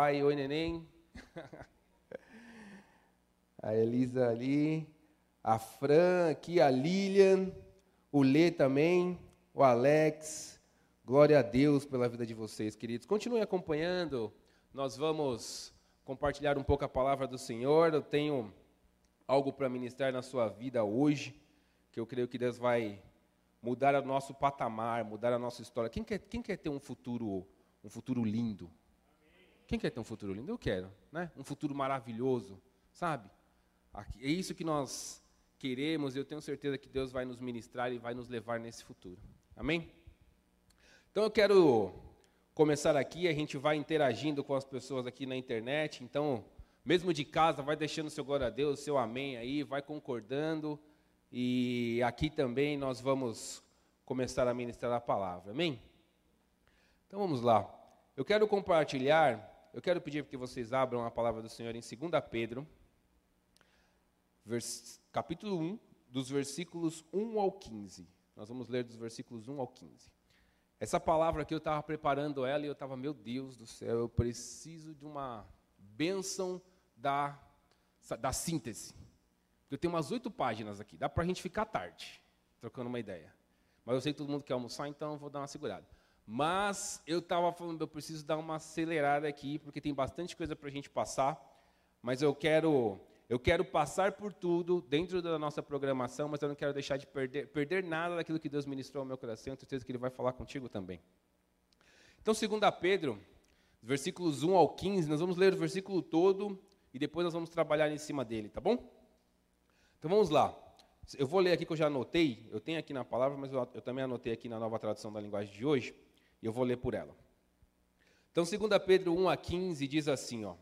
papai. Oi, neném. a Elisa ali. A Fran aqui, a Lilian. O Lê também. O Alex. Glória a Deus pela vida de vocês, queridos. Continuem acompanhando. Nós vamos compartilhar um pouco a palavra do Senhor. Eu tenho algo para ministrar na sua vida hoje, que eu creio que Deus vai mudar o nosso patamar, mudar a nossa história. Quem quer, quem quer ter um futuro, um futuro lindo? Quem quer ter um futuro lindo? Eu quero, né? Um futuro maravilhoso, sabe? É isso que nós queremos e eu tenho certeza que Deus vai nos ministrar e vai nos levar nesse futuro. Amém? Então eu quero começar aqui, a gente vai interagindo com as pessoas aqui na internet, então, mesmo de casa, vai deixando seu glória a Deus, seu amém aí, vai concordando. E aqui também nós vamos começar a ministrar a palavra. Amém? Então vamos lá. Eu quero compartilhar, eu quero pedir que vocês abram a palavra do Senhor em 2 Pedro, capítulo 1, dos versículos 1 ao 15. Nós vamos ler dos versículos 1 ao 15. Essa palavra aqui eu estava preparando ela e eu estava, meu Deus do céu, eu preciso de uma bênção da, da síntese. Eu tenho umas oito páginas aqui, dá para a gente ficar tarde, trocando uma ideia. Mas eu sei que todo mundo quer almoçar, então eu vou dar uma segurada. Mas eu estava falando, eu preciso dar uma acelerada aqui, porque tem bastante coisa para a gente passar. Mas eu quero, eu quero passar por tudo dentro da nossa programação, mas eu não quero deixar de perder, perder nada daquilo que Deus ministrou ao meu coração. Eu tenho certeza que Ele vai falar contigo também. Então, segundo a Pedro, versículos 1 ao 15, nós vamos ler o versículo todo e depois nós vamos trabalhar em cima dele, tá bom? Então vamos lá. Eu vou ler aqui que eu já anotei, eu tenho aqui na palavra, mas eu, eu também anotei aqui na nova tradução da linguagem de hoje, e eu vou ler por ela. Então, 2 Pedro 1 a 15 diz assim, ó: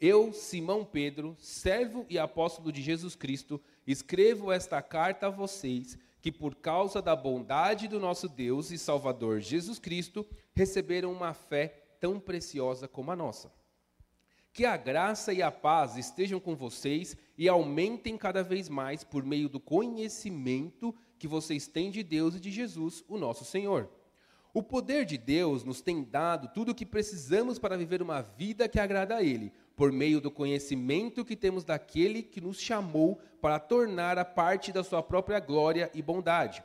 Eu, Simão Pedro, servo e apóstolo de Jesus Cristo, escrevo esta carta a vocês, que por causa da bondade do nosso Deus e Salvador Jesus Cristo, receberam uma fé tão preciosa como a nossa. Que a graça e a paz estejam com vocês e aumentem cada vez mais por meio do conhecimento que vocês têm de Deus e de Jesus, o nosso Senhor. O poder de Deus nos tem dado tudo o que precisamos para viver uma vida que agrada a Ele, por meio do conhecimento que temos daquele que nos chamou para tornar a parte da Sua própria glória e bondade.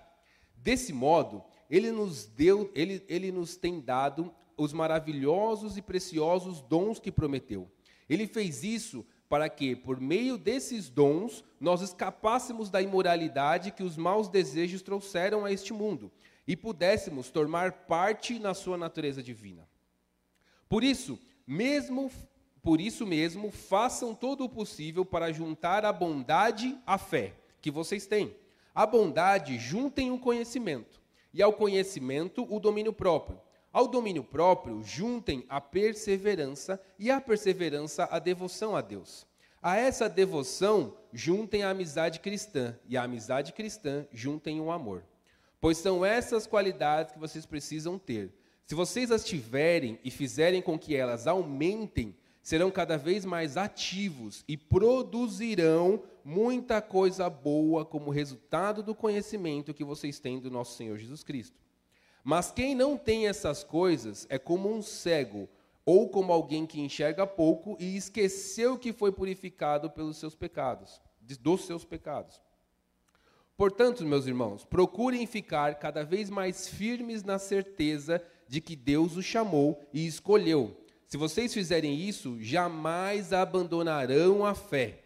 Desse modo, Ele nos deu, Ele, Ele nos tem dado os maravilhosos e preciosos dons que prometeu. Ele fez isso para que, por meio desses dons, nós escapássemos da imoralidade que os maus desejos trouxeram a este mundo e pudéssemos tomar parte na sua natureza divina. Por isso, mesmo por isso mesmo, façam todo o possível para juntar a bondade à fé que vocês têm. A bondade juntem o conhecimento, e ao conhecimento o domínio próprio ao domínio próprio, juntem a perseverança e a perseverança a devoção a Deus. A essa devoção, juntem a amizade cristã, e a amizade cristã, juntem o amor. Pois são essas qualidades que vocês precisam ter. Se vocês as tiverem e fizerem com que elas aumentem, serão cada vez mais ativos e produzirão muita coisa boa como resultado do conhecimento que vocês têm do nosso Senhor Jesus Cristo. Mas quem não tem essas coisas é como um cego, ou como alguém que enxerga pouco e esqueceu que foi purificado pelos seus pecados, dos seus pecados. Portanto, meus irmãos, procurem ficar cada vez mais firmes na certeza de que Deus os chamou e escolheu. Se vocês fizerem isso, jamais abandonarão a fé.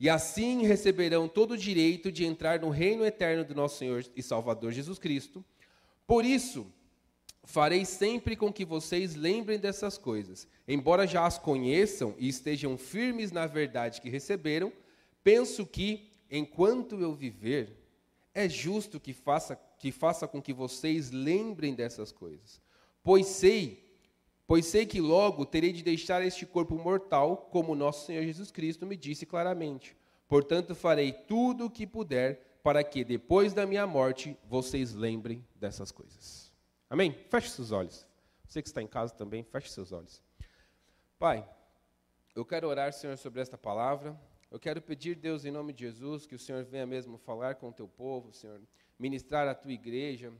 E assim receberão todo o direito de entrar no reino eterno do nosso Senhor e Salvador Jesus Cristo. Por isso, farei sempre com que vocês lembrem dessas coisas. Embora já as conheçam e estejam firmes na verdade que receberam, penso que, enquanto eu viver, é justo que faça, que faça com que vocês lembrem dessas coisas. Pois sei, pois sei que logo terei de deixar este corpo mortal, como nosso Senhor Jesus Cristo me disse claramente. Portanto, farei tudo o que puder para que depois da minha morte vocês lembrem dessas coisas. Amém? Feche seus olhos. Você que está em casa também, feche seus olhos. Pai, eu quero orar, Senhor, sobre esta palavra. Eu quero pedir, Deus, em nome de Jesus, que o Senhor venha mesmo falar com o teu povo, Senhor, ministrar a tua igreja,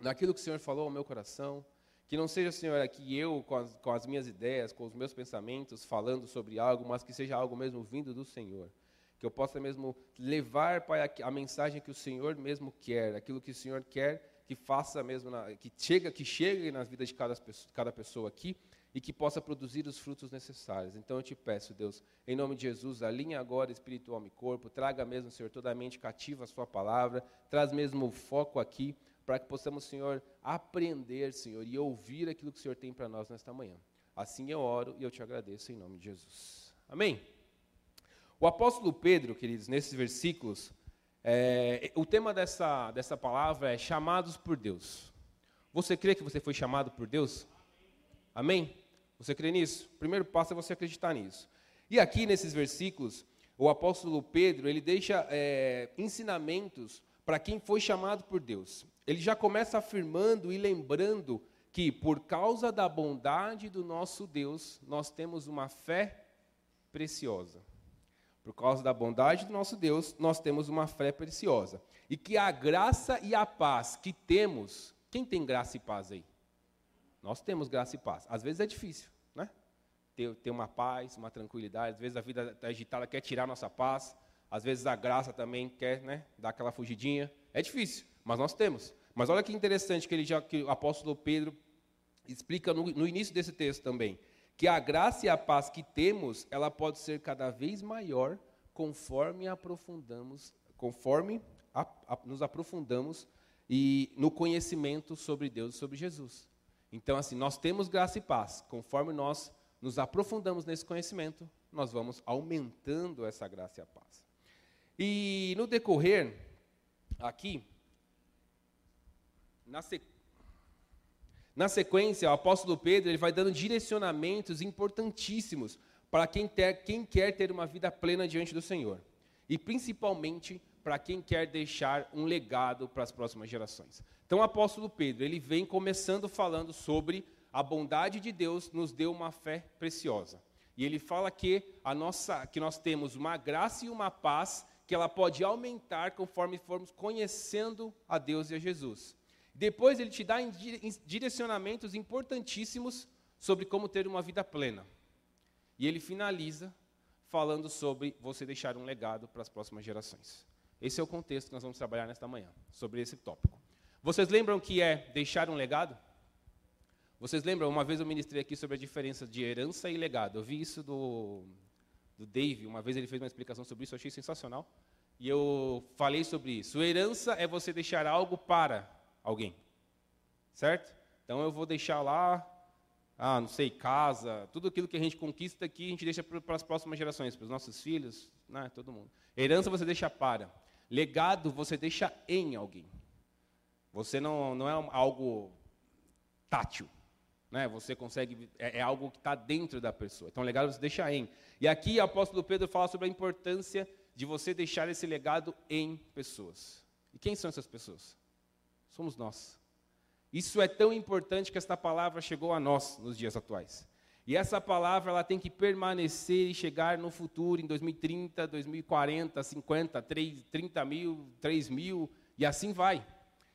naquilo que o Senhor falou ao meu coração. Que não seja, Senhor, aqui eu, com as, com as minhas ideias, com os meus pensamentos, falando sobre algo, mas que seja algo mesmo vindo do Senhor. Que eu possa mesmo levar, Pai, a, a mensagem que o Senhor mesmo quer, aquilo que o Senhor quer que faça mesmo, na, que, chega, que chegue nas vidas de cada, cada pessoa aqui e que possa produzir os frutos necessários. Então eu te peço, Deus, em nome de Jesus, alinhe agora espiritual e corpo, traga mesmo, Senhor, toda a mente cativa a sua palavra, traz mesmo o foco aqui, para que possamos, Senhor, aprender, Senhor, e ouvir aquilo que o Senhor tem para nós nesta manhã. Assim eu oro e eu te agradeço em nome de Jesus. Amém? O apóstolo Pedro, queridos, nesses versículos, é, o tema dessa, dessa palavra é chamados por Deus. Você crê que você foi chamado por Deus? Amém? Você crê nisso? O primeiro passo é você acreditar nisso. E aqui nesses versículos, o apóstolo Pedro ele deixa é, ensinamentos para quem foi chamado por Deus. Ele já começa afirmando e lembrando que por causa da bondade do nosso Deus, nós temos uma fé preciosa. Por causa da bondade do nosso Deus, nós temos uma fé preciosa. E que a graça e a paz que temos, quem tem graça e paz aí? Nós temos graça e paz. Às vezes é difícil, né? Ter, ter uma paz, uma tranquilidade. Às vezes a vida está agitada, quer tirar nossa paz. Às vezes a graça também quer né, dar aquela fugidinha. É difícil, mas nós temos. Mas olha que interessante que, ele já, que o apóstolo Pedro explica no, no início desse texto também que a graça e a paz que temos, ela pode ser cada vez maior conforme aprofundamos, conforme a, a, nos aprofundamos e no conhecimento sobre Deus e sobre Jesus. Então, assim, nós temos graça e paz. Conforme nós nos aprofundamos nesse conhecimento, nós vamos aumentando essa graça e a paz. E no decorrer, aqui, na sequência, na sequência, o apóstolo Pedro ele vai dando direcionamentos importantíssimos para quem, ter, quem quer ter uma vida plena diante do Senhor. E principalmente para quem quer deixar um legado para as próximas gerações. Então o apóstolo Pedro, ele vem começando falando sobre a bondade de Deus nos deu uma fé preciosa. E ele fala que a nossa que nós temos uma graça e uma paz que ela pode aumentar conforme formos conhecendo a Deus e a Jesus. Depois ele te dá direcionamentos importantíssimos sobre como ter uma vida plena. E ele finaliza falando sobre você deixar um legado para as próximas gerações. Esse é o contexto que nós vamos trabalhar nesta manhã, sobre esse tópico. Vocês lembram que é deixar um legado? Vocês lembram? Uma vez eu ministrei aqui sobre a diferença de herança e legado. Eu vi isso do, do Dave, uma vez ele fez uma explicação sobre isso, eu achei sensacional. E eu falei sobre isso. Herança é você deixar algo para alguém. Certo? Então eu vou deixar lá, ah, não sei, casa, tudo aquilo que a gente conquista aqui, a gente deixa para as próximas gerações, para os nossos filhos, né, todo mundo. Herança você deixa para. Legado você deixa em alguém. Você não, não é algo tátil. Né? Você consegue, é, é algo que está dentro da pessoa. Então, legado você deixa em. E aqui o apóstolo Pedro fala sobre a importância de você deixar esse legado em pessoas. E quem são essas pessoas? somos nós. Isso é tão importante que esta palavra chegou a nós nos dias atuais. E essa palavra ela tem que permanecer e chegar no futuro, em 2030, 2040, 50, 3, 30 mil, 3 mil, e assim vai.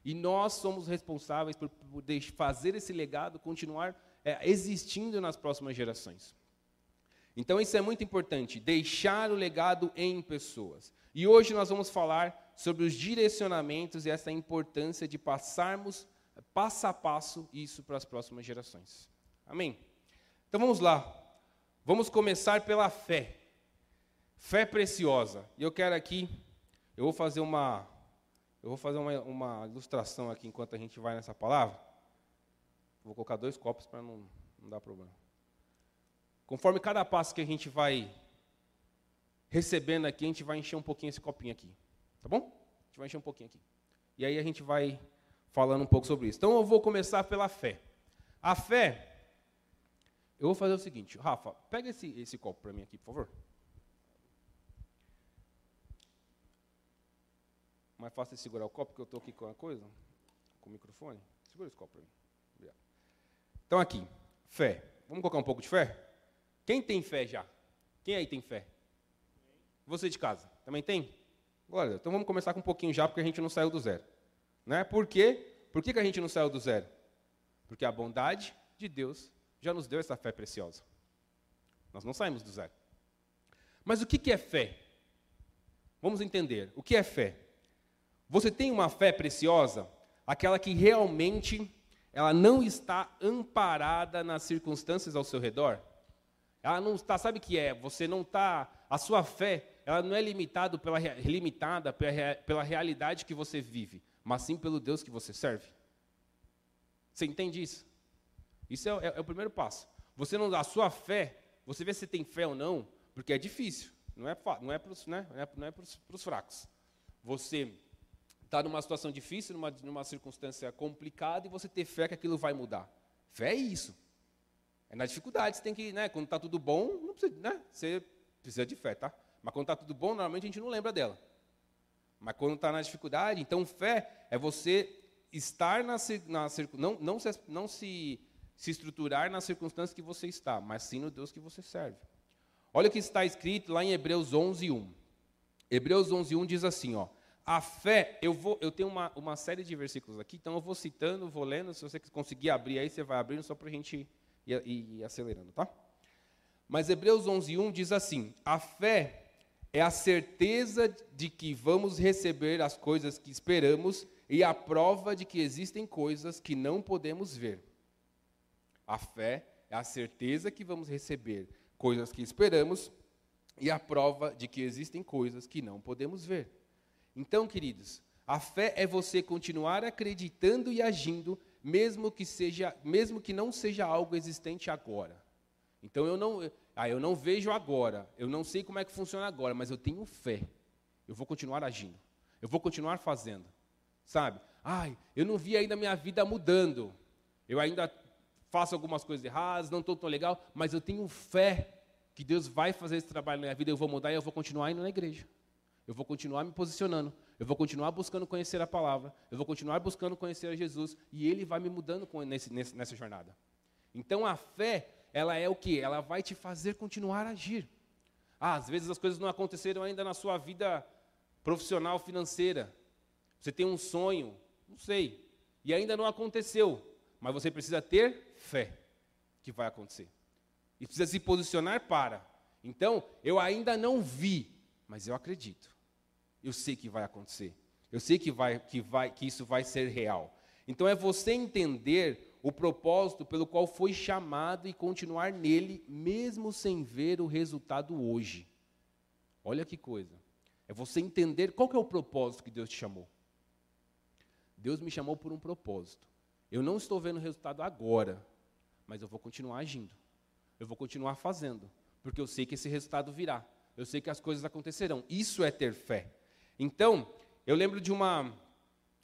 E nós somos responsáveis por, por fazer esse legado continuar é, existindo nas próximas gerações. Então isso é muito importante, deixar o legado em pessoas. E hoje nós vamos falar sobre os direcionamentos e essa importância de passarmos passo a passo isso para as próximas gerações. Amém? Então vamos lá. Vamos começar pela fé. Fé preciosa. E eu quero aqui, eu vou fazer uma, eu vou fazer uma, uma ilustração aqui enquanto a gente vai nessa palavra. Vou colocar dois copos para não, não dar problema. Conforme cada passo que a gente vai recebendo aqui, a gente vai encher um pouquinho esse copinho aqui. Tá bom? A gente vai encher um pouquinho aqui. E aí a gente vai falando um pouco sobre isso. Então eu vou começar pela fé. A fé, eu vou fazer o seguinte, Rafa, pega esse, esse copo para mim aqui, por favor. Mais fácil de segurar o copo, porque eu estou aqui com a coisa, com o microfone. Segura esse copo para mim. Obrigado. Então aqui, fé. Vamos colocar um pouco de fé? Quem tem fé já? Quem aí tem fé? Você de casa, também tem? Glória Então vamos começar com um pouquinho já, porque a gente não saiu do zero. Né? Por quê? Por que, que a gente não saiu do zero? Porque a bondade de Deus já nos deu essa fé preciosa. Nós não saímos do zero. Mas o que é fé? Vamos entender. O que é fé? Você tem uma fé preciosa, aquela que realmente ela não está amparada nas circunstâncias ao seu redor? Ela não está, sabe o que é? Você não está, a sua fé, ela não é limitado pela, limitada pela, pela realidade que você vive, mas sim pelo Deus que você serve. Você entende isso? Isso é, é, é o primeiro passo. Você não, a sua fé, você vê se tem fé ou não, porque é difícil. Não é, não é para os né? é, é fracos. Você está numa situação difícil, numa, numa circunstância complicada, e você ter fé que aquilo vai mudar. Fé é isso. É na dificuldade, você tem que, né, quando está tudo bom, não precisa, né, você precisa de fé, tá? Mas quando está tudo bom, normalmente a gente não lembra dela. Mas quando está na dificuldade, então fé é você estar na, na não, não, se, não se, se estruturar nas circunstâncias que você está, mas sim no Deus que você serve. Olha o que está escrito lá em Hebreus 11, 1. Hebreus 11, 1 diz assim, ó, a fé, eu, vou, eu tenho uma, uma série de versículos aqui, então eu vou citando, vou lendo, se você conseguir abrir aí, você vai abrindo só para a gente ir, ir, ir acelerando, tá? Mas Hebreus 11, 1 diz assim, a fé é a certeza de que vamos receber as coisas que esperamos e a prova de que existem coisas que não podemos ver. A fé é a certeza que vamos receber coisas que esperamos e a prova de que existem coisas que não podemos ver. Então, queridos, a fé é você continuar acreditando e agindo, mesmo que seja, mesmo que não seja algo existente agora. Então eu não, ah, eu não vejo agora, eu não sei como é que funciona agora, mas eu tenho fé. Eu vou continuar agindo. Eu vou continuar fazendo. Sabe? Ai, eu não vi ainda minha vida mudando. Eu ainda faço algumas coisas erradas, não estou tão legal, mas eu tenho fé que Deus vai fazer esse trabalho na minha vida, eu vou mudar e eu vou continuar indo na igreja. Eu vou continuar me posicionando, eu vou continuar buscando conhecer a palavra, eu vou continuar buscando conhecer a Jesus e Ele vai me mudando nesse, nessa jornada. Então a fé, ela é o que? Ela vai te fazer continuar a agir. Ah, às vezes as coisas não aconteceram ainda na sua vida profissional, financeira. Você tem um sonho, não sei, e ainda não aconteceu, mas você precisa ter fé que vai acontecer. E precisa se posicionar para. Então, eu ainda não vi, mas eu acredito. Eu sei que vai acontecer. Eu sei que, vai, que, vai, que isso vai ser real. Então, é você entender o propósito pelo qual foi chamado e continuar nele, mesmo sem ver o resultado hoje. Olha que coisa. É você entender qual é o propósito que Deus te chamou. Deus me chamou por um propósito. Eu não estou vendo resultado agora, mas eu vou continuar agindo. Eu vou continuar fazendo, porque eu sei que esse resultado virá. Eu sei que as coisas acontecerão. Isso é ter fé. Então, eu lembro de uma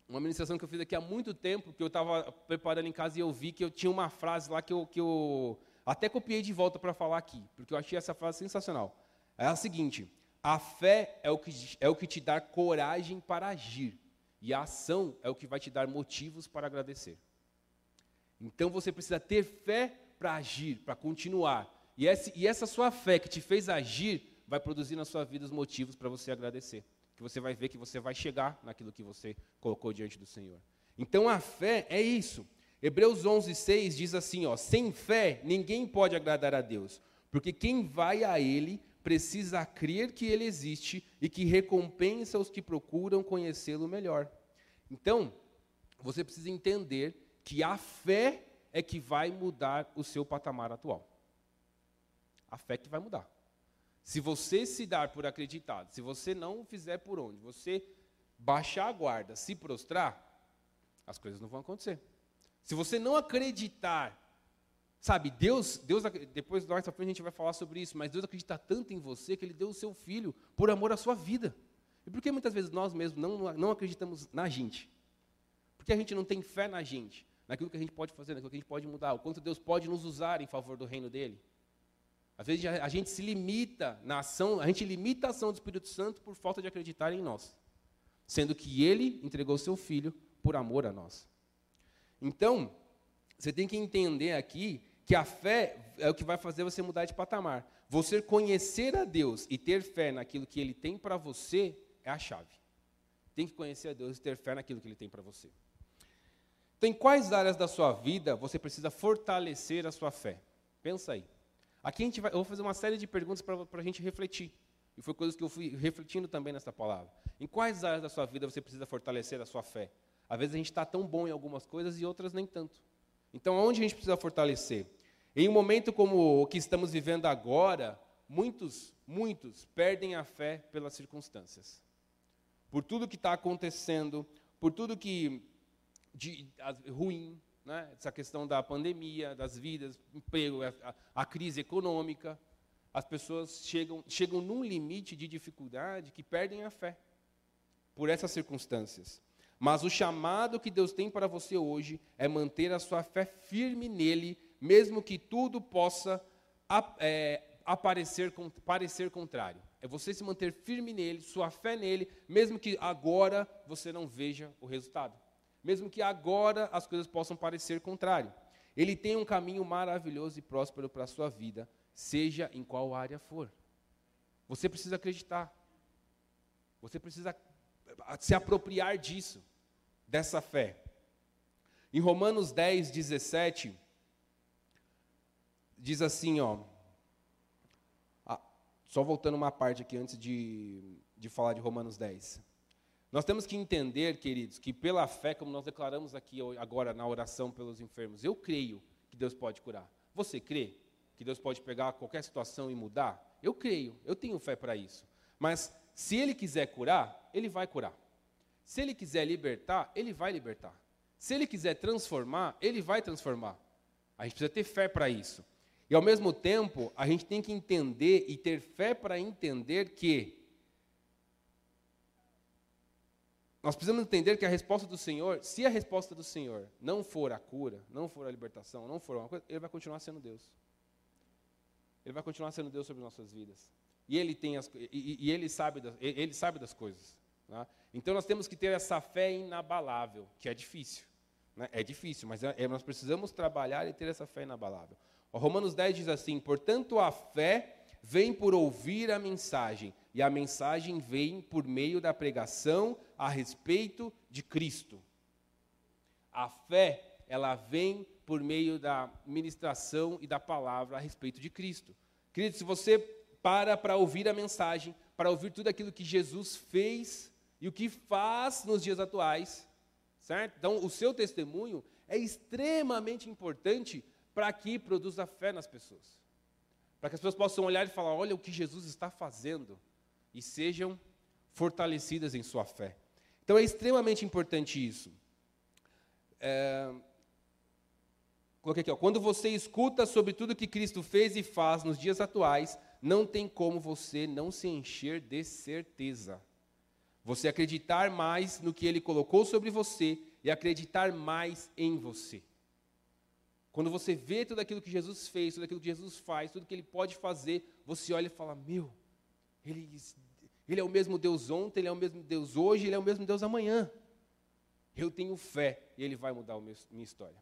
uma ministração que eu fiz aqui há muito tempo, que eu estava preparando em casa e eu vi que eu tinha uma frase lá que eu, que eu até copiei de volta para falar aqui, porque eu achei essa frase sensacional. É a seguinte: a fé é o que, é o que te dá coragem para agir, e a ação é o que vai te dar motivos para agradecer. Então você precisa ter fé para agir, para continuar. E, esse, e essa sua fé que te fez agir vai produzir na sua vida os motivos para você agradecer. Que você vai ver que você vai chegar naquilo que você colocou diante do Senhor. Então a fé é isso. Hebreus 11, 6 diz assim: ó, sem fé ninguém pode agradar a Deus, porque quem vai a Ele precisa crer que Ele existe e que recompensa os que procuram conhecê-lo melhor. Então, você precisa entender que a fé é que vai mudar o seu patamar atual. A fé que vai mudar. Se você se dar por acreditado, se você não fizer por onde, você baixar a guarda, se prostrar, as coisas não vão acontecer. Se você não acreditar, sabe, Deus, Deus depois mais pra frente a gente vai falar sobre isso, mas Deus acredita tanto em você que Ele deu o seu filho por amor à sua vida. E por que muitas vezes nós mesmos não, não acreditamos na gente? Porque a gente não tem fé na gente naquilo que a gente pode fazer, naquilo que a gente pode mudar, o quanto Deus pode nos usar em favor do reino dele. Às vezes a gente se limita na ação, a gente limita a ação do Espírito Santo por falta de acreditar em nós, sendo que ele entregou seu filho por amor a nós. Então, você tem que entender aqui que a fé é o que vai fazer você mudar de patamar. Você conhecer a Deus e ter fé naquilo que ele tem para você é a chave. Tem que conhecer a Deus e ter fé naquilo que ele tem para você. Então, em quais áreas da sua vida você precisa fortalecer a sua fé? Pensa aí. Aqui a gente vai, eu vou fazer uma série de perguntas para a gente refletir. E foi coisas que eu fui refletindo também nessa palavra. Em quais áreas da sua vida você precisa fortalecer a sua fé? Às vezes a gente está tão bom em algumas coisas e outras nem tanto. Então, aonde a gente precisa fortalecer? Em um momento como o que estamos vivendo agora, muitos, muitos perdem a fé pelas circunstâncias. Por tudo que está acontecendo, por tudo que de, ruim, né? essa questão da pandemia, das vidas, emprego, a, a crise econômica, as pessoas chegam, chegam num limite de dificuldade que perdem a fé por essas circunstâncias. Mas o chamado que Deus tem para você hoje é manter a sua fé firme nele, mesmo que tudo possa é, aparecer, parecer contrário. É você se manter firme nele, sua fé nele, mesmo que agora você não veja o resultado. Mesmo que agora as coisas possam parecer contrário. Ele tem um caminho maravilhoso e próspero para a sua vida, seja em qual área for. Você precisa acreditar. Você precisa se apropriar disso, dessa fé. Em Romanos 10, 17, diz assim, ó. só voltando uma parte aqui antes de, de falar de Romanos 10. Nós temos que entender, queridos, que pela fé, como nós declaramos aqui agora na oração pelos enfermos, eu creio que Deus pode curar. Você crê que Deus pode pegar qualquer situação e mudar? Eu creio, eu tenho fé para isso. Mas se Ele quiser curar, Ele vai curar. Se Ele quiser libertar, Ele vai libertar. Se Ele quiser transformar, Ele vai transformar. A gente precisa ter fé para isso. E ao mesmo tempo, a gente tem que entender e ter fé para entender que nós precisamos entender que a resposta do Senhor, se a resposta do Senhor não for a cura, não for a libertação, não for uma coisa, Ele vai continuar sendo Deus. Ele vai continuar sendo Deus sobre nossas vidas. E Ele tem as, e, e Ele sabe das, Ele sabe das coisas. Né? Então nós temos que ter essa fé inabalável, que é difícil. Né? É difícil, mas é, é, nós precisamos trabalhar e ter essa fé inabalável. O Romanos 10 diz assim: Portanto, a fé vem por ouvir a mensagem, e a mensagem vem por meio da pregação a respeito de Cristo. A fé, ela vem por meio da ministração e da palavra a respeito de Cristo. Querido, se você para para ouvir a mensagem, para ouvir tudo aquilo que Jesus fez e o que faz nos dias atuais, certo? Então, o seu testemunho é extremamente importante para que produza fé nas pessoas. Para que as pessoas possam olhar e falar: olha o que Jesus está fazendo, e sejam fortalecidas em sua fé. Então é extremamente importante isso. É, coloquei aqui, ó, quando você escuta sobre tudo que Cristo fez e faz nos dias atuais, não tem como você não se encher de certeza. Você acreditar mais no que Ele colocou sobre você e acreditar mais em você. Quando você vê tudo aquilo que Jesus fez, tudo aquilo que Jesus faz, tudo que Ele pode fazer, você olha e fala: Meu, Ele ele é o mesmo Deus ontem, Ele é o mesmo Deus hoje, Ele é o mesmo Deus amanhã. Eu tenho fé e Ele vai mudar a minha história.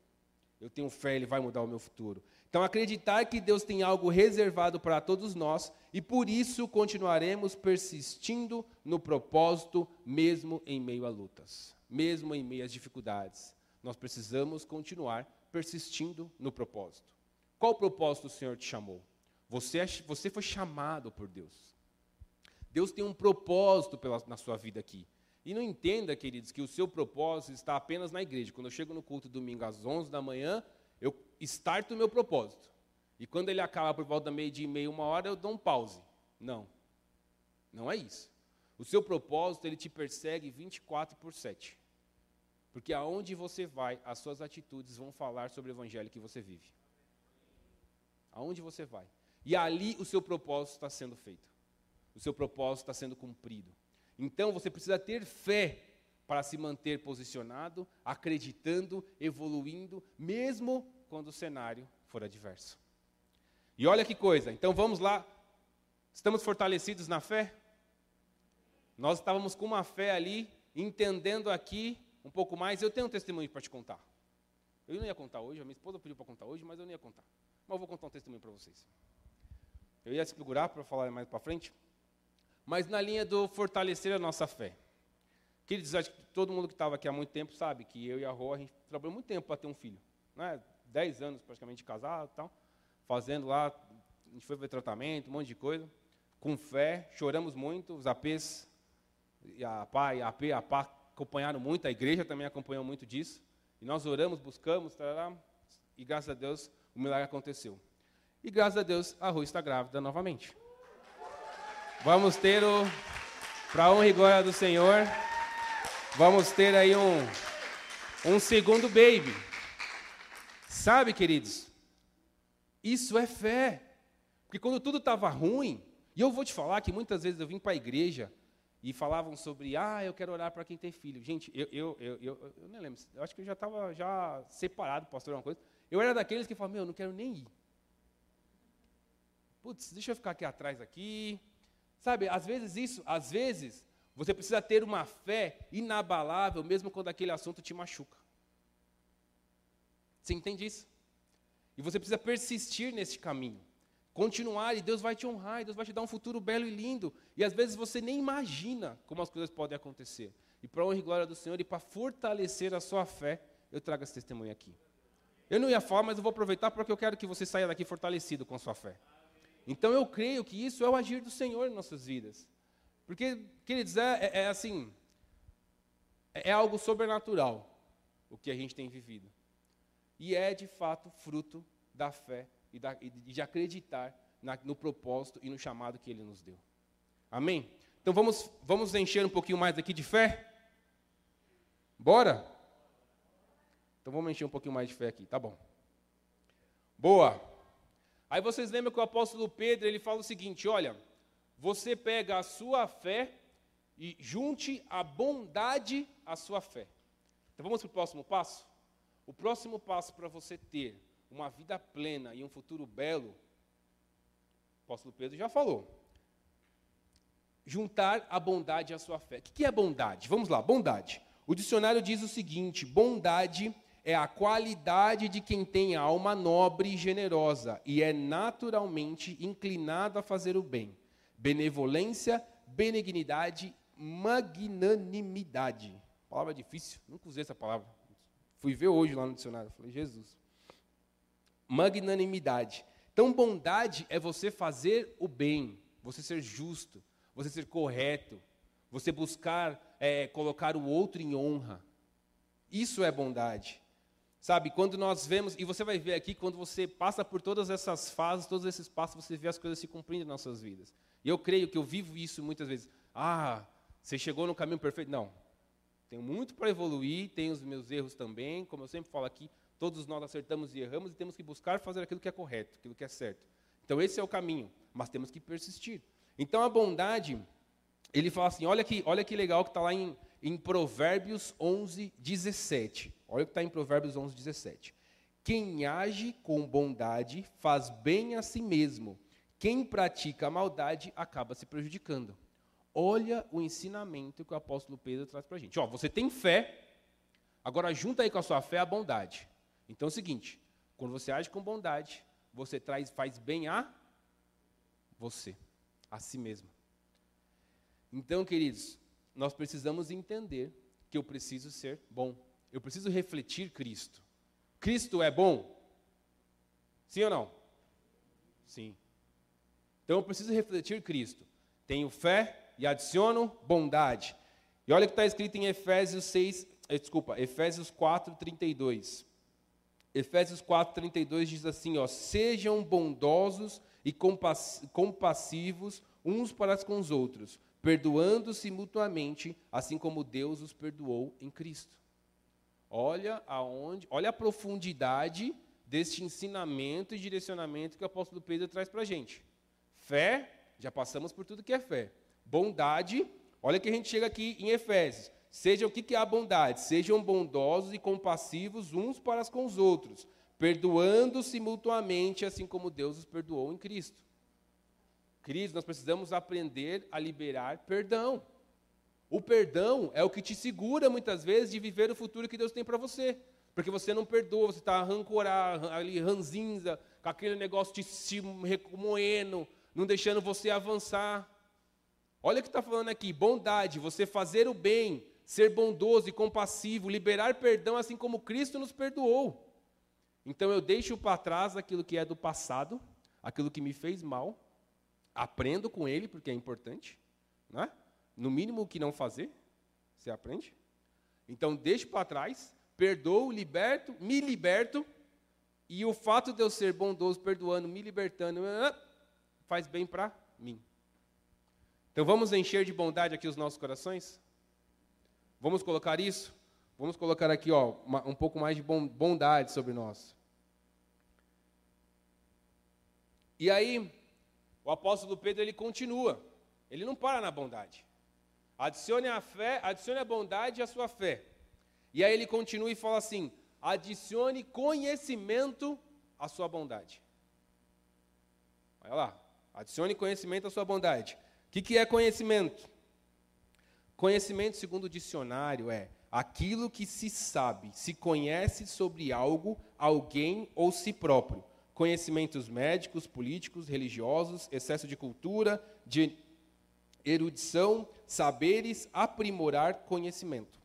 Eu tenho fé, Ele vai mudar o meu futuro. Então, acreditar que Deus tem algo reservado para todos nós e por isso continuaremos persistindo no propósito, mesmo em meio a lutas, mesmo em meio às dificuldades. Nós precisamos continuar persistindo no propósito. Qual propósito o Senhor te chamou? Você, é você foi chamado por Deus. Deus tem um propósito pela, na sua vida aqui. E não entenda, queridos, que o seu propósito está apenas na igreja. Quando eu chego no culto domingo às 11 da manhã, eu starto o meu propósito. E quando ele acaba por volta da meia-dia e meia, uma hora, eu dou um pause. Não. Não é isso. O seu propósito, ele te persegue 24 por 7. Porque aonde você vai, as suas atitudes vão falar sobre o evangelho que você vive. Aonde você vai. E ali o seu propósito está sendo feito o seu propósito está sendo cumprido. Então você precisa ter fé para se manter posicionado, acreditando, evoluindo, mesmo quando o cenário for adverso. E olha que coisa, então vamos lá. Estamos fortalecidos na fé? Nós estávamos com uma fé ali, entendendo aqui um pouco mais. Eu tenho um testemunho para te contar. Eu não ia contar hoje, a minha esposa pediu para contar hoje, mas eu não ia contar. Mas eu vou contar um testemunho para vocês. Eu ia segurar para falar mais para frente, mas na linha do fortalecer a nossa fé. Queridos, acho que todo mundo que estava aqui há muito tempo sabe que eu e a Rô, a gente trabalhou muito tempo para ter um filho. Né? Dez anos praticamente casado tal, fazendo lá, a gente foi ver tratamento, um monte de coisa, com fé, choramos muito, os APs, a PA e a AP, a PA acompanharam muito, a igreja também acompanhou muito disso. E nós oramos, buscamos, tarará, e graças a Deus o milagre aconteceu. E graças a Deus a Rô está grávida novamente. Vamos ter o, para honra e glória do Senhor, vamos ter aí um, um segundo baby. Sabe, queridos, isso é fé. Porque quando tudo estava ruim, e eu vou te falar que muitas vezes eu vim para a igreja e falavam sobre, ah, eu quero orar para quem tem filho. Gente, eu, eu, eu, eu, eu nem lembro, eu acho que eu já estava já separado, pastor, uma coisa. Eu era daqueles que falavam, meu, eu não quero nem ir. Putz, deixa eu ficar aqui atrás aqui. Sabe, às vezes isso, às vezes, você precisa ter uma fé inabalável, mesmo quando aquele assunto te machuca. Você entende isso? E você precisa persistir nesse caminho. Continuar, e Deus vai te honrar, e Deus vai te dar um futuro belo e lindo. E às vezes você nem imagina como as coisas podem acontecer. E para honra e glória do Senhor, e para fortalecer a sua fé, eu trago esse testemunho aqui. Eu não ia falar, mas eu vou aproveitar porque eu quero que você saia daqui fortalecido com a sua fé. Então eu creio que isso é o agir do Senhor em nossas vidas. Porque, queridos, é, é, é assim, é algo sobrenatural o que a gente tem vivido. E é, de fato, fruto da fé e, de acreditar no propósito e no chamado que Ele nos deu. Amém? Então vamos, vamos encher um pouquinho mais aqui de fé? Bora? Então vamos encher um pouquinho mais de fé aqui, tá bom. Boa. Aí vocês lembram que o apóstolo Pedro, ele fala o seguinte, olha, você pega a sua fé e junte a bondade à sua fé. Então vamos para o próximo passo? O próximo passo para você ter uma vida plena e um futuro belo, o apóstolo Pedro já falou. Juntar a bondade à sua fé. O que é bondade? Vamos lá, bondade. O dicionário diz o seguinte: bondade é a qualidade de quem tem alma nobre e generosa e é naturalmente inclinado a fazer o bem. Benevolência, benignidade, magnanimidade. Palavra difícil, nunca usei essa palavra. Fui ver hoje lá no dicionário, falei, Jesus. Magnanimidade. Então, bondade é você fazer o bem, você ser justo, você ser correto, você buscar é, colocar o outro em honra. Isso é bondade. Sabe, quando nós vemos, e você vai ver aqui, quando você passa por todas essas fases, todos esses passos, você vê as coisas se cumprindo em nossas vidas. E eu creio que eu vivo isso muitas vezes. Ah, você chegou no caminho perfeito. Não. Tenho muito para evoluir, tenho os meus erros também. Como eu sempre falo aqui, todos nós acertamos e erramos e temos que buscar fazer aquilo que é correto, aquilo que é certo. Então esse é o caminho, mas temos que persistir. Então a bondade, ele fala assim, olha que, olha que legal que está lá em, em Provérbios 11, 17. Olha o que está em Provérbios 11, 17. Quem age com bondade faz bem a si mesmo. Quem pratica a maldade acaba se prejudicando. Olha o ensinamento que o apóstolo Pedro traz para a gente. Ó, você tem fé, agora junta aí com a sua fé a bondade. Então é o seguinte: quando você age com bondade, você traz, faz bem a você, a si mesmo. Então, queridos, nós precisamos entender que eu preciso ser bom. Eu preciso refletir Cristo. Cristo é bom? Sim ou não? Sim. Então eu preciso refletir Cristo. Tenho fé e adiciono bondade. E olha o que está escrito em Efésios 6, eh, desculpa, Efésios 4, 32. Efésios 4, 32 diz assim: ó, sejam bondosos e compassivos uns para com os outros, perdoando-se mutuamente, assim como Deus os perdoou em Cristo. Olha aonde, olha a profundidade deste ensinamento e direcionamento que o apóstolo Pedro traz para a gente. Fé, já passamos por tudo que é fé. Bondade, olha que a gente chega aqui em Efésios. Seja o que, que é a bondade? Sejam bondosos e compassivos uns para com os outros, perdoando-se mutuamente, assim como Deus os perdoou em Cristo. Cristo, nós precisamos aprender a liberar perdão. O perdão é o que te segura muitas vezes de viver o futuro que Deus tem para você. Porque você não perdoa, você está rancorado, ali, ranzinza, com aquele negócio te se remoendo, não deixando você avançar. Olha o que está falando aqui: bondade, você fazer o bem, ser bondoso e compassivo, liberar perdão assim como Cristo nos perdoou. Então eu deixo para trás aquilo que é do passado, aquilo que me fez mal, aprendo com ele, porque é importante, né? no mínimo o que não fazer, você aprende. Então deixo para trás, perdoo, liberto, me liberto, e o fato de eu ser bondoso, perdoando, me libertando, faz bem para mim. Então vamos encher de bondade aqui os nossos corações? Vamos colocar isso? Vamos colocar aqui ó, uma, um pouco mais de bondade sobre nós. E aí, o apóstolo Pedro ele continua. Ele não para na bondade. Adicione a fé, adicione a bondade à sua fé. E aí ele continua e fala assim: adicione conhecimento à sua bondade. Olha lá, adicione conhecimento à sua bondade. O que, que é conhecimento? Conhecimento, segundo o dicionário, é aquilo que se sabe, se conhece sobre algo, alguém ou si próprio. Conhecimentos médicos, políticos, religiosos, excesso de cultura, de erudição, saberes, aprimorar conhecimento.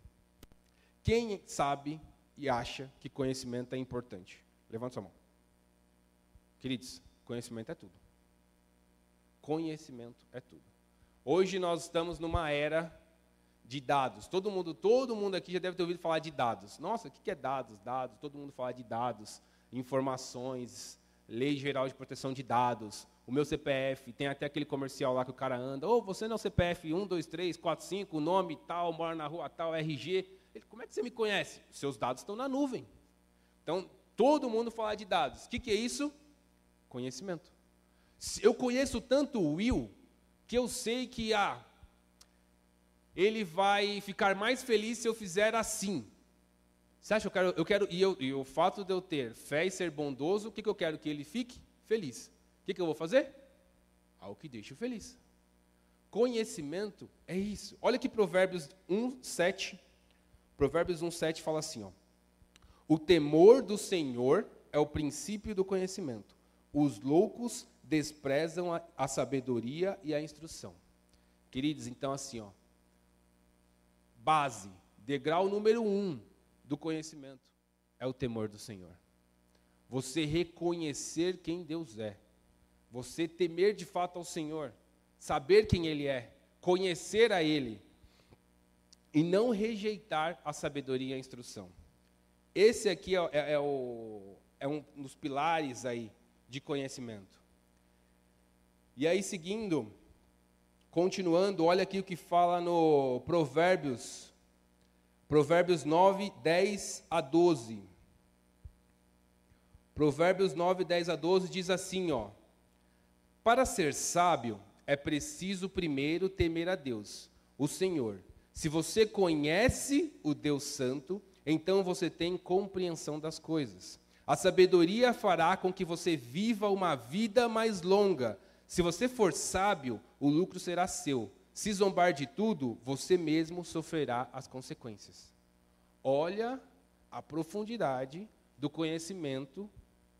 Quem sabe e acha que conhecimento é importante? Levanta sua mão. Queridos, conhecimento é tudo. Conhecimento é tudo. Hoje nós estamos numa era de dados. Todo mundo, todo mundo aqui já deve ter ouvido falar de dados. Nossa, o que é dados? Dados, todo mundo fala de dados, informações, lei geral de proteção de dados, o meu CPF, tem até aquele comercial lá que o cara anda, ou oh, você não é o CPF 1, 2, 3, 4, 5, nome tal, mora na rua tal, RG. Ele, como é que você me conhece? Seus dados estão na nuvem. Então, todo mundo fala de dados. O que, que é isso? Conhecimento. Eu conheço tanto o Will, que eu sei que ah, ele vai ficar mais feliz se eu fizer assim. Você acha que eu quero, eu quero e, eu, e o fato de eu ter fé e ser bondoso, o que, que eu quero que ele fique? Feliz. O que, que eu vou fazer? Algo que deixe feliz. Conhecimento é isso. Olha que Provérbios 1, 7. Provérbios 1, 7 fala assim: ó, O temor do Senhor é o princípio do conhecimento. Os loucos desprezam a, a sabedoria e a instrução. Queridos, então assim, ó, base, degrau número um do conhecimento é o temor do Senhor. Você reconhecer quem Deus é. Você temer de fato ao Senhor. Saber quem Ele é. Conhecer a Ele. E não rejeitar a sabedoria e a instrução. Esse aqui é, é, é, o, é um dos pilares aí de conhecimento. E aí, seguindo, Continuando, olha aqui o que fala no Provérbios, Provérbios 9, 10 a 12. Provérbios 9, 10 a 12 diz assim, ó: Para ser sábio é preciso primeiro temer a Deus, o Senhor. Se você conhece o Deus Santo, então você tem compreensão das coisas. A sabedoria fará com que você viva uma vida mais longa se você for sábio, o lucro será seu. Se zombar de tudo, você mesmo sofrerá as consequências. Olha a profundidade do conhecimento,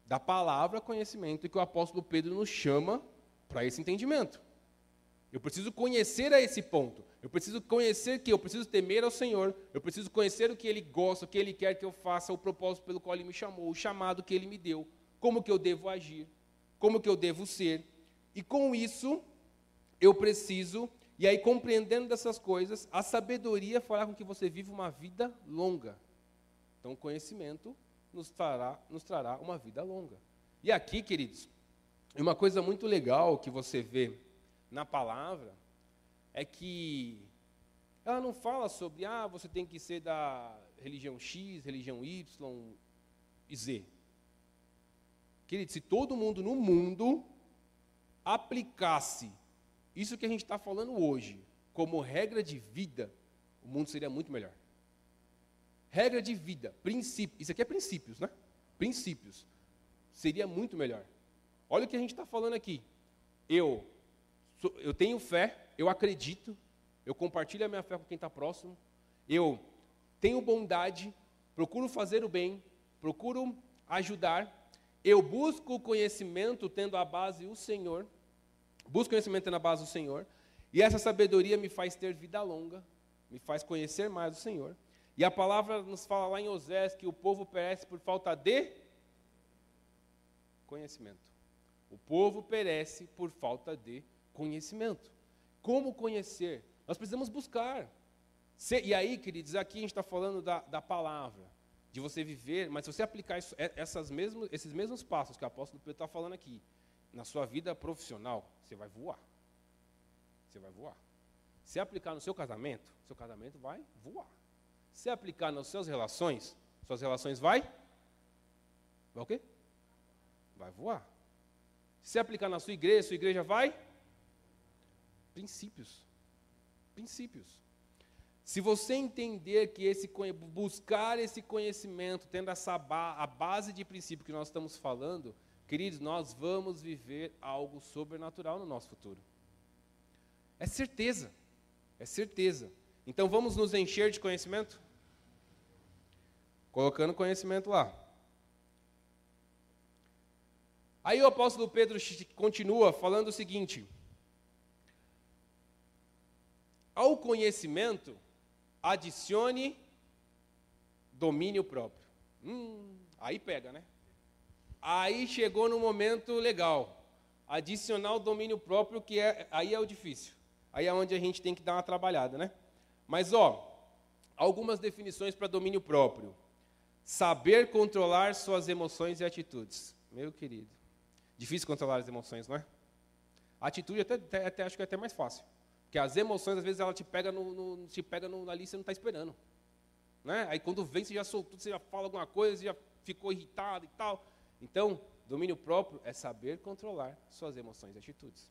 da palavra conhecimento que o apóstolo Pedro nos chama para esse entendimento. Eu preciso conhecer a esse ponto. Eu preciso conhecer que eu preciso temer ao Senhor. Eu preciso conhecer o que Ele gosta, o que Ele quer que eu faça, o propósito pelo qual Ele me chamou, o chamado que Ele me deu, como que eu devo agir, como que eu devo ser. E com isso, eu preciso, e aí compreendendo dessas coisas, a sabedoria fará com que você viva uma vida longa. Então, conhecimento nos trará, nos trará uma vida longa. E aqui, queridos, uma coisa muito legal que você vê na palavra é que ela não fala sobre, ah, você tem que ser da religião X, religião Y e Z. Querido, se todo mundo no mundo aplicasse isso que a gente está falando hoje como regra de vida, o mundo seria muito melhor. Regra de vida, princípio. Isso aqui é princípios, né? Princípios. Seria muito melhor. Olha o que a gente está falando aqui. Eu, eu tenho fé, eu acredito, eu compartilho a minha fé com quem está próximo, eu tenho bondade, procuro fazer o bem, procuro ajudar, eu busco o conhecimento tendo a base o Senhor, busco conhecimento tendo a base o Senhor, e essa sabedoria me faz ter vida longa, me faz conhecer mais o Senhor. E a palavra nos fala lá em Osés que o povo perece por falta de conhecimento. O povo perece por falta de conhecimento. Como conhecer? Nós precisamos buscar. E aí, queridos, aqui a gente está falando da, da palavra, de você viver, mas se você aplicar isso, é, essas mesmos, esses mesmos passos que o apóstolo Pedro está falando aqui, na sua vida profissional, você vai voar. Você vai voar. Se aplicar no seu casamento, seu casamento vai voar. Se aplicar nas suas relações, suas relações vai vai o quê? Vai voar. Se aplicar na sua igreja, sua igreja vai princípios. Princípios. Se você entender que esse buscar esse conhecimento, tendo essa a base de princípio que nós estamos falando, queridos, nós vamos viver algo sobrenatural no nosso futuro. É certeza. É certeza. Então vamos nos encher de conhecimento? Colocando conhecimento lá. Aí o apóstolo Pedro continua falando o seguinte: Ao conhecimento, adicione domínio próprio. Hum, aí pega, né? Aí chegou no momento legal. Adicionar o domínio próprio, que é, aí é o difícil. Aí é onde a gente tem que dar uma trabalhada, né? Mas, ó, algumas definições para domínio próprio. Saber controlar suas emoções e atitudes. Meu querido. Difícil controlar as emoções, não é? A atitude até, até, até acho que é até mais fácil. Porque as emoções, às vezes, ela te pega, no, no te pega no, ali e você não está esperando. Né? Aí quando vem, você já soltou, você já fala alguma coisa, você já ficou irritado e tal. Então, domínio próprio é saber controlar suas emoções e atitudes.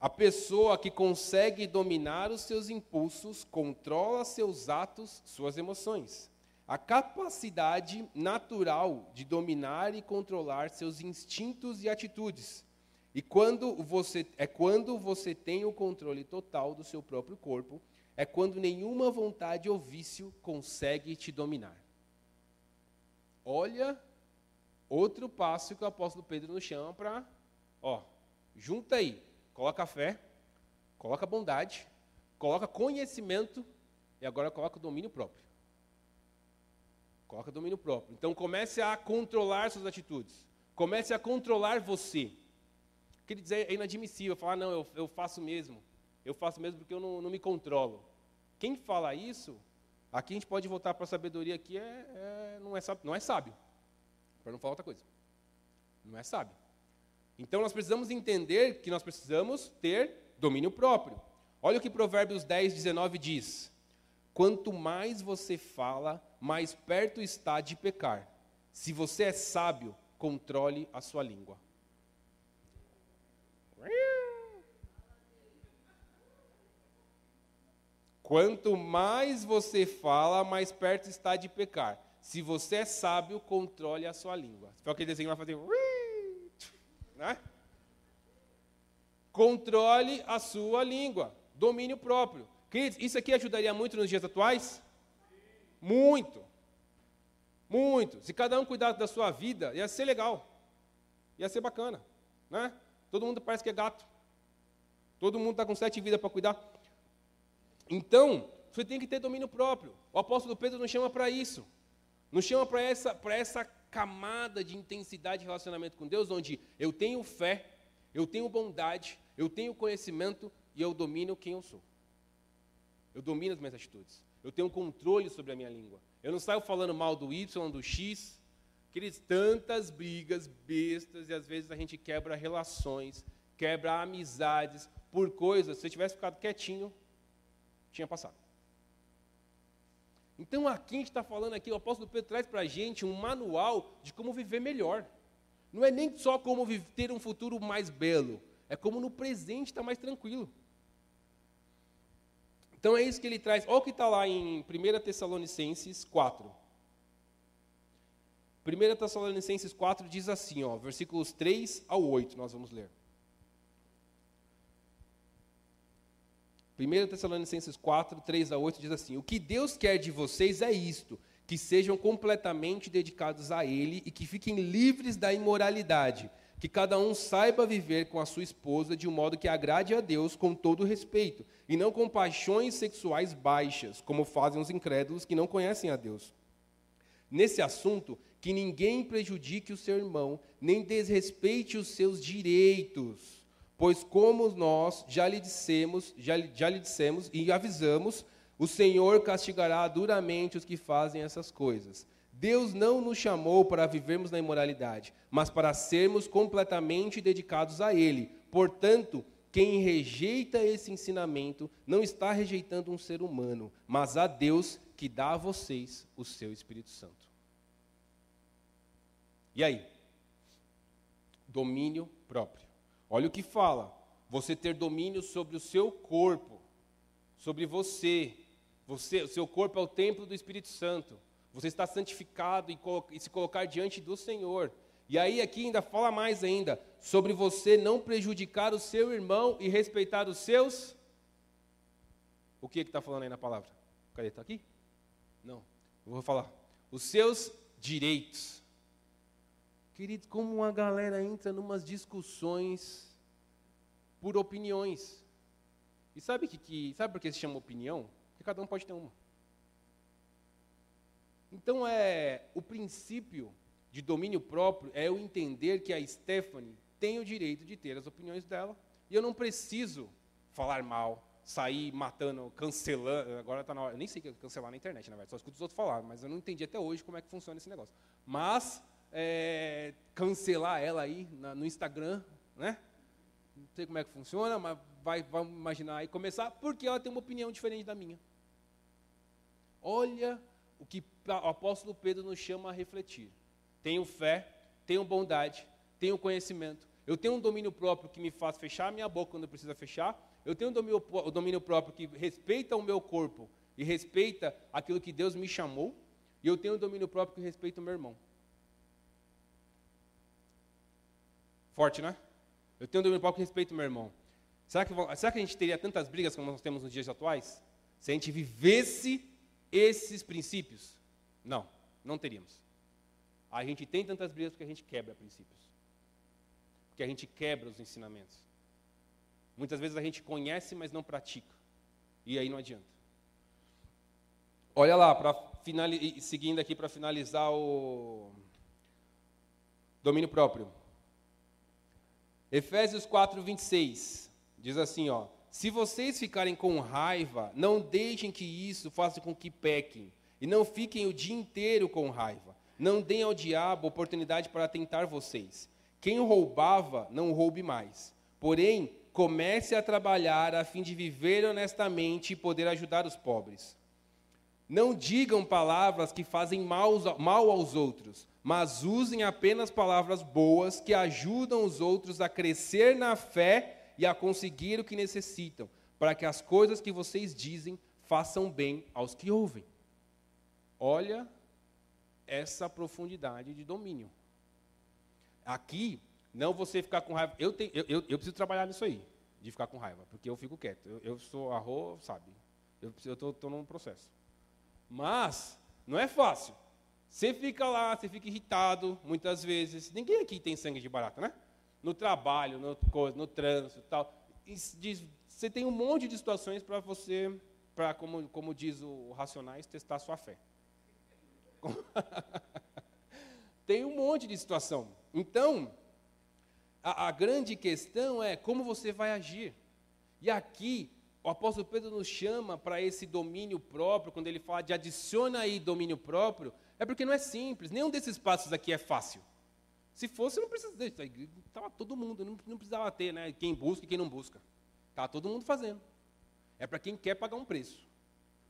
A pessoa que consegue dominar os seus impulsos controla seus atos, suas emoções. A capacidade natural de dominar e controlar seus instintos e atitudes. E quando você é quando você tem o controle total do seu próprio corpo, é quando nenhuma vontade ou vício consegue te dominar. Olha outro passo que o apóstolo Pedro nos chama para, ó, junta aí, coloca fé, coloca bondade, coloca conhecimento e agora coloca o domínio próprio. Coloca domínio próprio. Então comece a controlar suas atitudes. Comece a controlar você. Quer dizer, é inadmissível falar, não, eu, eu faço mesmo. Eu faço mesmo porque eu não, não me controlo. Quem fala isso, aqui a gente pode voltar para a sabedoria que é, é, não, é, não é sábio. Para não falar outra coisa. Não é sábio. Então nós precisamos entender que nós precisamos ter domínio próprio. Olha o que Provérbios 10, 19 diz. Quanto mais você fala, mais perto está de pecar. Se você é sábio, controle a sua língua. Quanto mais você fala, mais perto está de pecar. Se você é sábio, controle a sua língua. Se for aquele desenho vai fazer. Né? Controle a sua língua. Domínio próprio. Queridos, isso aqui ajudaria muito nos dias atuais? Muito. Muito. Se cada um cuidasse da sua vida, ia ser legal. Ia ser bacana. Né? Todo mundo parece que é gato. Todo mundo está com sete vidas para cuidar. Então, você tem que ter domínio próprio. O apóstolo Pedro nos chama para isso. Nos chama para essa, essa camada de intensidade de relacionamento com Deus, onde eu tenho fé, eu tenho bondade, eu tenho conhecimento e eu domino quem eu sou. Eu domino as minhas atitudes. Eu tenho controle sobre a minha língua. Eu não saio falando mal do Y, do X. Aqueles tantas brigas bestas e às vezes a gente quebra relações, quebra amizades por coisas. Se eu tivesse ficado quietinho, tinha passado. Então aqui a gente está falando aqui, o apóstolo Pedro traz para a gente um manual de como viver melhor. Não é nem só como ter um futuro mais belo, é como no presente estar tá mais tranquilo. Então é isso que ele traz. Olha o que está lá em 1 Tessalonicenses 4. 1 Tessalonicenses 4 diz assim, ó, versículos 3 ao 8, nós vamos ler. 1 Tessalonicenses 4, 3 a 8 diz assim: O que Deus quer de vocês é isto, que sejam completamente dedicados a Ele e que fiquem livres da imoralidade, que cada um saiba viver com a sua esposa de um modo que agrade a Deus com todo respeito, e não com paixões sexuais baixas, como fazem os incrédulos que não conhecem a Deus. Nesse assunto, que ninguém prejudique o seu irmão, nem desrespeite os seus direitos, pois como nós já lhe dissemos, já, já lhe dissemos e avisamos, o Senhor castigará duramente os que fazem essas coisas. Deus não nos chamou para vivermos na imoralidade, mas para sermos completamente dedicados a Ele. Portanto, quem rejeita esse ensinamento não está rejeitando um ser humano, mas a Deus que dá a vocês o seu Espírito Santo. E aí? Domínio próprio. Olha o que fala. Você ter domínio sobre o seu corpo, sobre você. Você, o seu corpo é o templo do Espírito Santo. Você está santificado e, e, se colocar diante do Senhor. E aí aqui ainda fala mais ainda sobre você não prejudicar o seu irmão e respeitar os seus. O que está falando aí na palavra? Cadê? Está aqui? Não. Eu vou falar. Os seus direitos. Querido, como uma galera entra numas discussões por opiniões. E sabe que, que sabe por que se chama opinião? Porque cada um pode ter uma. Então, é o princípio de domínio próprio é eu entender que a Stephanie tem o direito de ter as opiniões dela e eu não preciso falar mal, sair matando, cancelando. Agora está na hora. Eu nem sei é cancelar na internet, na verdade, só escuto os outros falar, mas eu não entendi até hoje como é que funciona esse negócio. Mas é, cancelar ela aí na, no Instagram, né? Não sei como é que funciona, mas vai, vamos imaginar aí começar, porque ela tem uma opinião diferente da minha. Olha o que o apóstolo Pedro nos chama a refletir. Tenho fé, tenho bondade, tenho conhecimento. Eu tenho um domínio próprio que me faz fechar a minha boca quando precisa fechar. Eu tenho um domínio, o domínio próprio que respeita o meu corpo e respeita aquilo que Deus me chamou. E eu tenho um domínio próprio que respeita o meu irmão. Forte, né? Eu tenho um domínio próprio que respeita o meu irmão. Será que, será que a gente teria tantas brigas como nós temos nos dias atuais? Se a gente vivesse esses princípios? Não, não teríamos. A gente tem tantas brigas porque a gente quebra princípios. Porque a gente quebra os ensinamentos. Muitas vezes a gente conhece, mas não pratica. E aí não adianta. Olha lá, para seguindo aqui para finalizar o domínio próprio. Efésios 4, 26. Diz assim, ó. Se vocês ficarem com raiva, não deixem que isso faça com que pequem. E não fiquem o dia inteiro com raiva. Não deem ao diabo oportunidade para tentar vocês. Quem roubava, não roube mais. Porém, comece a trabalhar a fim de viver honestamente e poder ajudar os pobres. Não digam palavras que fazem mal aos outros, mas usem apenas palavras boas que ajudam os outros a crescer na fé e a conseguir o que necessitam, para que as coisas que vocês dizem façam bem aos que ouvem. Olha essa profundidade de domínio. Aqui, não você ficar com raiva. Eu, tenho, eu, eu, eu preciso trabalhar nisso aí, de ficar com raiva, porque eu fico quieto. Eu, eu sou arroz, sabe? Eu estou num processo. Mas, não é fácil. Você fica lá, você fica irritado, muitas vezes. Ninguém aqui tem sangue de barata, né? no trabalho, no, no trânsito tal. você tem um monte de situações para você, para, como, como diz o Racionais, testar sua fé. tem um monte de situação. Então, a, a grande questão é como você vai agir. E aqui, o apóstolo Pedro nos chama para esse domínio próprio, quando ele fala de adiciona aí domínio próprio, é porque não é simples, nenhum desses passos aqui é fácil. Se fosse, não precisava. Estava todo mundo, não, não precisava ter, né? Quem busca e quem não busca. Estava todo mundo fazendo. É para quem quer pagar um preço.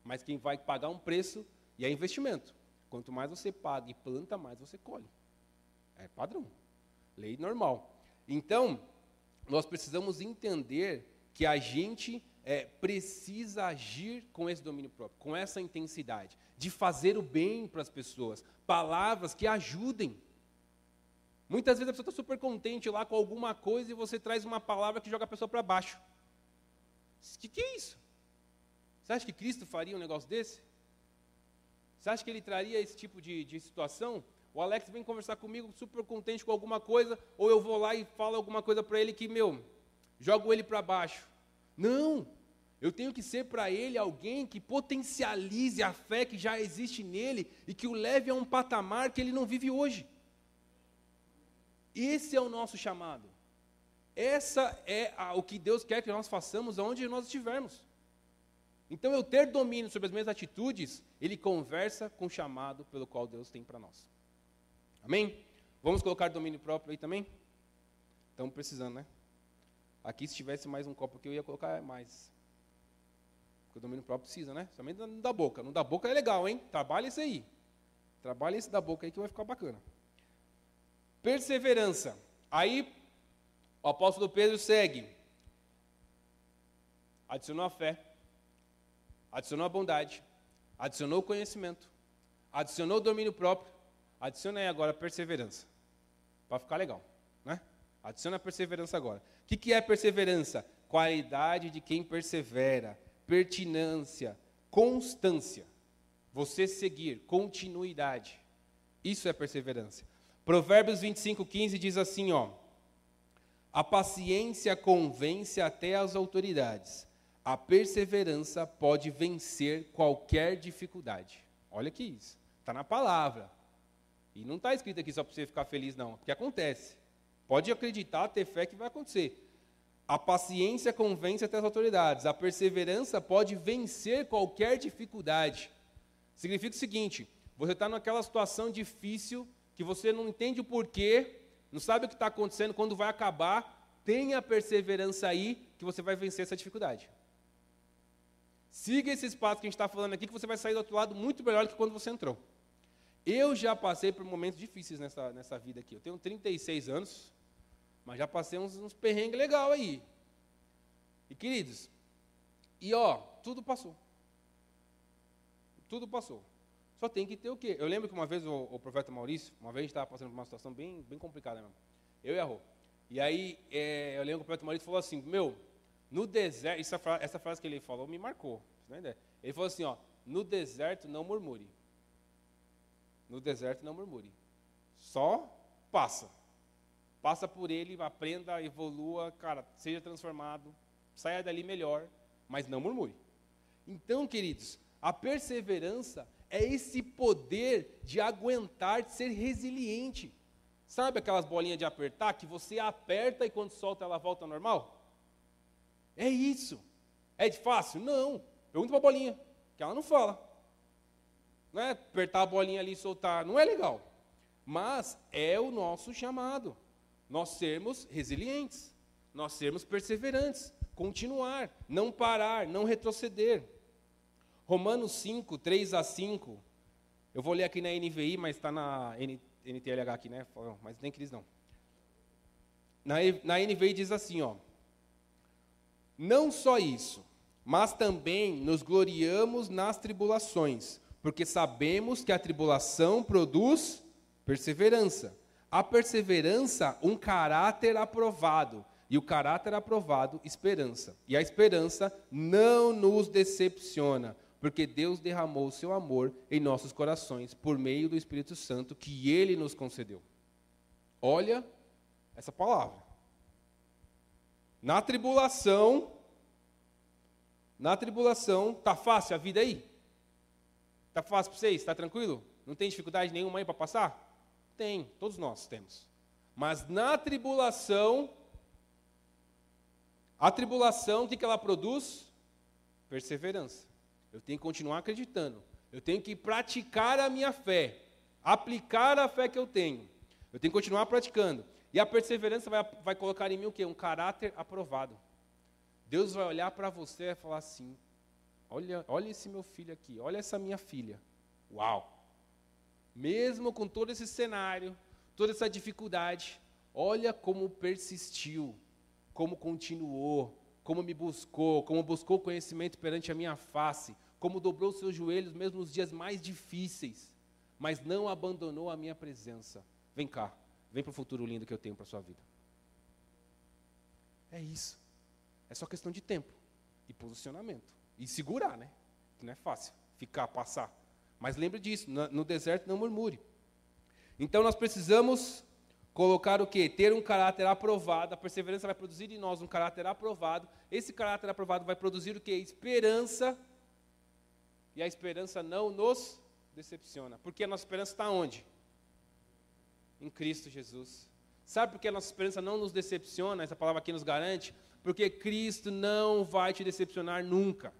Mas quem vai pagar um preço e é investimento. Quanto mais você paga e planta, mais você colhe. É padrão. Lei normal. Então, nós precisamos entender que a gente é, precisa agir com esse domínio próprio, com essa intensidade, de fazer o bem para as pessoas, palavras que ajudem. Muitas vezes a pessoa está super contente lá com alguma coisa e você traz uma palavra que joga a pessoa para baixo. O que, que é isso? Você acha que Cristo faria um negócio desse? Você acha que ele traria esse tipo de, de situação? O Alex vem conversar comigo super contente com alguma coisa, ou eu vou lá e falo alguma coisa para ele que, meu, jogo ele para baixo. Não! Eu tenho que ser para ele alguém que potencialize a fé que já existe nele e que o leve a um patamar que ele não vive hoje. Esse é o nosso chamado. Essa é a, o que Deus quer que nós façamos aonde nós estivermos. Então, eu ter domínio sobre as minhas atitudes, ele conversa com o chamado pelo qual Deus tem para nós. Amém? Vamos colocar domínio próprio aí também? Estamos precisando, né? Aqui, se tivesse mais um copo aqui, eu ia colocar mais. Porque o domínio próprio precisa, né? Somente não da boca. Não da boca é legal, hein? Trabalha isso aí. Trabalha esse da boca aí que vai ficar bacana. Perseverança. Aí, o apóstolo Pedro segue. Adicionou a fé. Adicionou a bondade. Adicionou o conhecimento. Adicionou o domínio próprio. Adiciona aí agora a perseverança. Para ficar legal. Né? Adiciona a perseverança agora. Que, que é perseverança? Qualidade de quem persevera. Pertinência. Constância. Você seguir. Continuidade. Isso é perseverança. Provérbios 25, 15 diz assim: ó, A paciência convence até as autoridades, a perseverança pode vencer qualquer dificuldade. Olha que isso, está na palavra. E não está escrito aqui só para você ficar feliz, não, porque acontece. Pode acreditar, ter fé que vai acontecer. A paciência convence até as autoridades, a perseverança pode vencer qualquer dificuldade. Significa o seguinte: você está naquela situação difícil que você não entende o porquê, não sabe o que está acontecendo, quando vai acabar, tenha perseverança aí que você vai vencer essa dificuldade. Siga esse espaço que a gente está falando aqui, que você vai sair do outro lado muito melhor do que quando você entrou. Eu já passei por momentos difíceis nessa, nessa vida aqui. Eu tenho 36 anos, mas já passei uns, uns perrengues legal aí. E queridos, e ó, tudo passou. Tudo passou. Só tem que ter o quê? Eu lembro que uma vez o, o profeta Maurício, uma vez estava passando por uma situação bem, bem complicada mesmo. Eu e a Rô. E aí, é, eu lembro que o profeta Maurício falou assim, meu, no deserto, essa frase, essa frase que ele falou me marcou. Ele falou assim, ó, no deserto não murmure. No deserto não murmure. Só passa. Passa por ele, aprenda, evolua, cara, seja transformado, saia dali melhor, mas não murmure. Então, queridos, a perseverança é esse poder de aguentar, de ser resiliente. Sabe aquelas bolinhas de apertar que você aperta e quando solta ela volta ao normal? É isso. É de fácil? Não. Pergunta para a bolinha, que ela não fala. Não é apertar a bolinha ali e soltar, não é legal. Mas é o nosso chamado. Nós sermos resilientes, nós sermos perseverantes, continuar, não parar, não retroceder. Romanos 5, 3 a 5. Eu vou ler aqui na NVI, mas está na NTLH aqui, né? Mas nem Cris não. Na, na NVI diz assim, ó. Não só isso, mas também nos gloriamos nas tribulações, porque sabemos que a tribulação produz perseverança. A perseverança, um caráter aprovado. E o caráter aprovado, esperança. E a esperança não nos decepciona, porque Deus derramou o seu amor em nossos corações por meio do Espírito Santo que ele nos concedeu. Olha essa palavra. Na tribulação, na tribulação, tá fácil a vida aí? Tá fácil para vocês? Está tranquilo? Não tem dificuldade nenhuma aí para passar? Tem, todos nós temos. Mas na tribulação, a tribulação, o que, ela produz? Perseverança. Eu tenho que continuar acreditando. Eu tenho que praticar a minha fé. Aplicar a fé que eu tenho. Eu tenho que continuar praticando. E a perseverança vai, vai colocar em mim o quê? Um caráter aprovado. Deus vai olhar para você e falar assim: olha, olha esse meu filho aqui, olha essa minha filha. Uau! Mesmo com todo esse cenário, toda essa dificuldade, olha como persistiu, como continuou, como me buscou, como buscou conhecimento perante a minha face, como dobrou seus joelhos mesmo nos dias mais difíceis, mas não abandonou a minha presença. Vem cá, vem para o futuro lindo que eu tenho para a sua vida. É isso. É só questão de tempo e posicionamento. E segurar, né? Que não é fácil ficar, passar. Mas lembre disso, no deserto não murmure. Então nós precisamos colocar o quê? Ter um caráter aprovado. A perseverança vai produzir em nós um caráter aprovado. Esse caráter aprovado vai produzir o quê? Esperança. E a esperança não nos decepciona. Porque a nossa esperança está onde? Em Cristo Jesus. Sabe por que a nossa esperança não nos decepciona? Essa palavra aqui nos garante. Porque Cristo não vai te decepcionar nunca.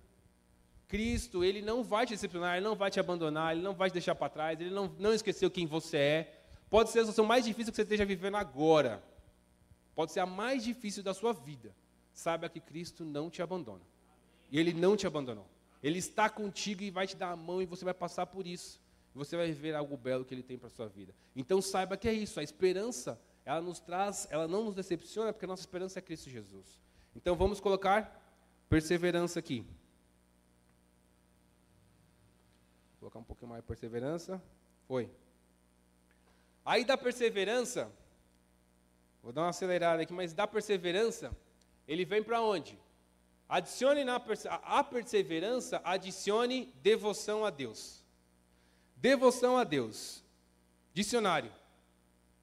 Cristo, Ele não vai te decepcionar, Ele não vai te abandonar, Ele não vai te deixar para trás, Ele não, não esqueceu quem você é. Pode ser a situação mais difícil que você esteja vivendo agora. Pode ser a mais difícil da sua vida. Saiba que Cristo não te abandona. E Ele não te abandonou. Ele está contigo e vai te dar a mão e você vai passar por isso. Você vai viver algo belo que Ele tem para a sua vida. Então saiba que é isso. A esperança, ela nos traz, ela não nos decepciona, porque a nossa esperança é Cristo Jesus. Então vamos colocar perseverança aqui. Vou colocar um pouquinho mais de perseverança. Foi. Aí da perseverança, vou dar uma acelerada aqui, mas da perseverança, ele vem para onde? Adicione na a perseverança, adicione devoção a Deus. Devoção a Deus. Dicionário.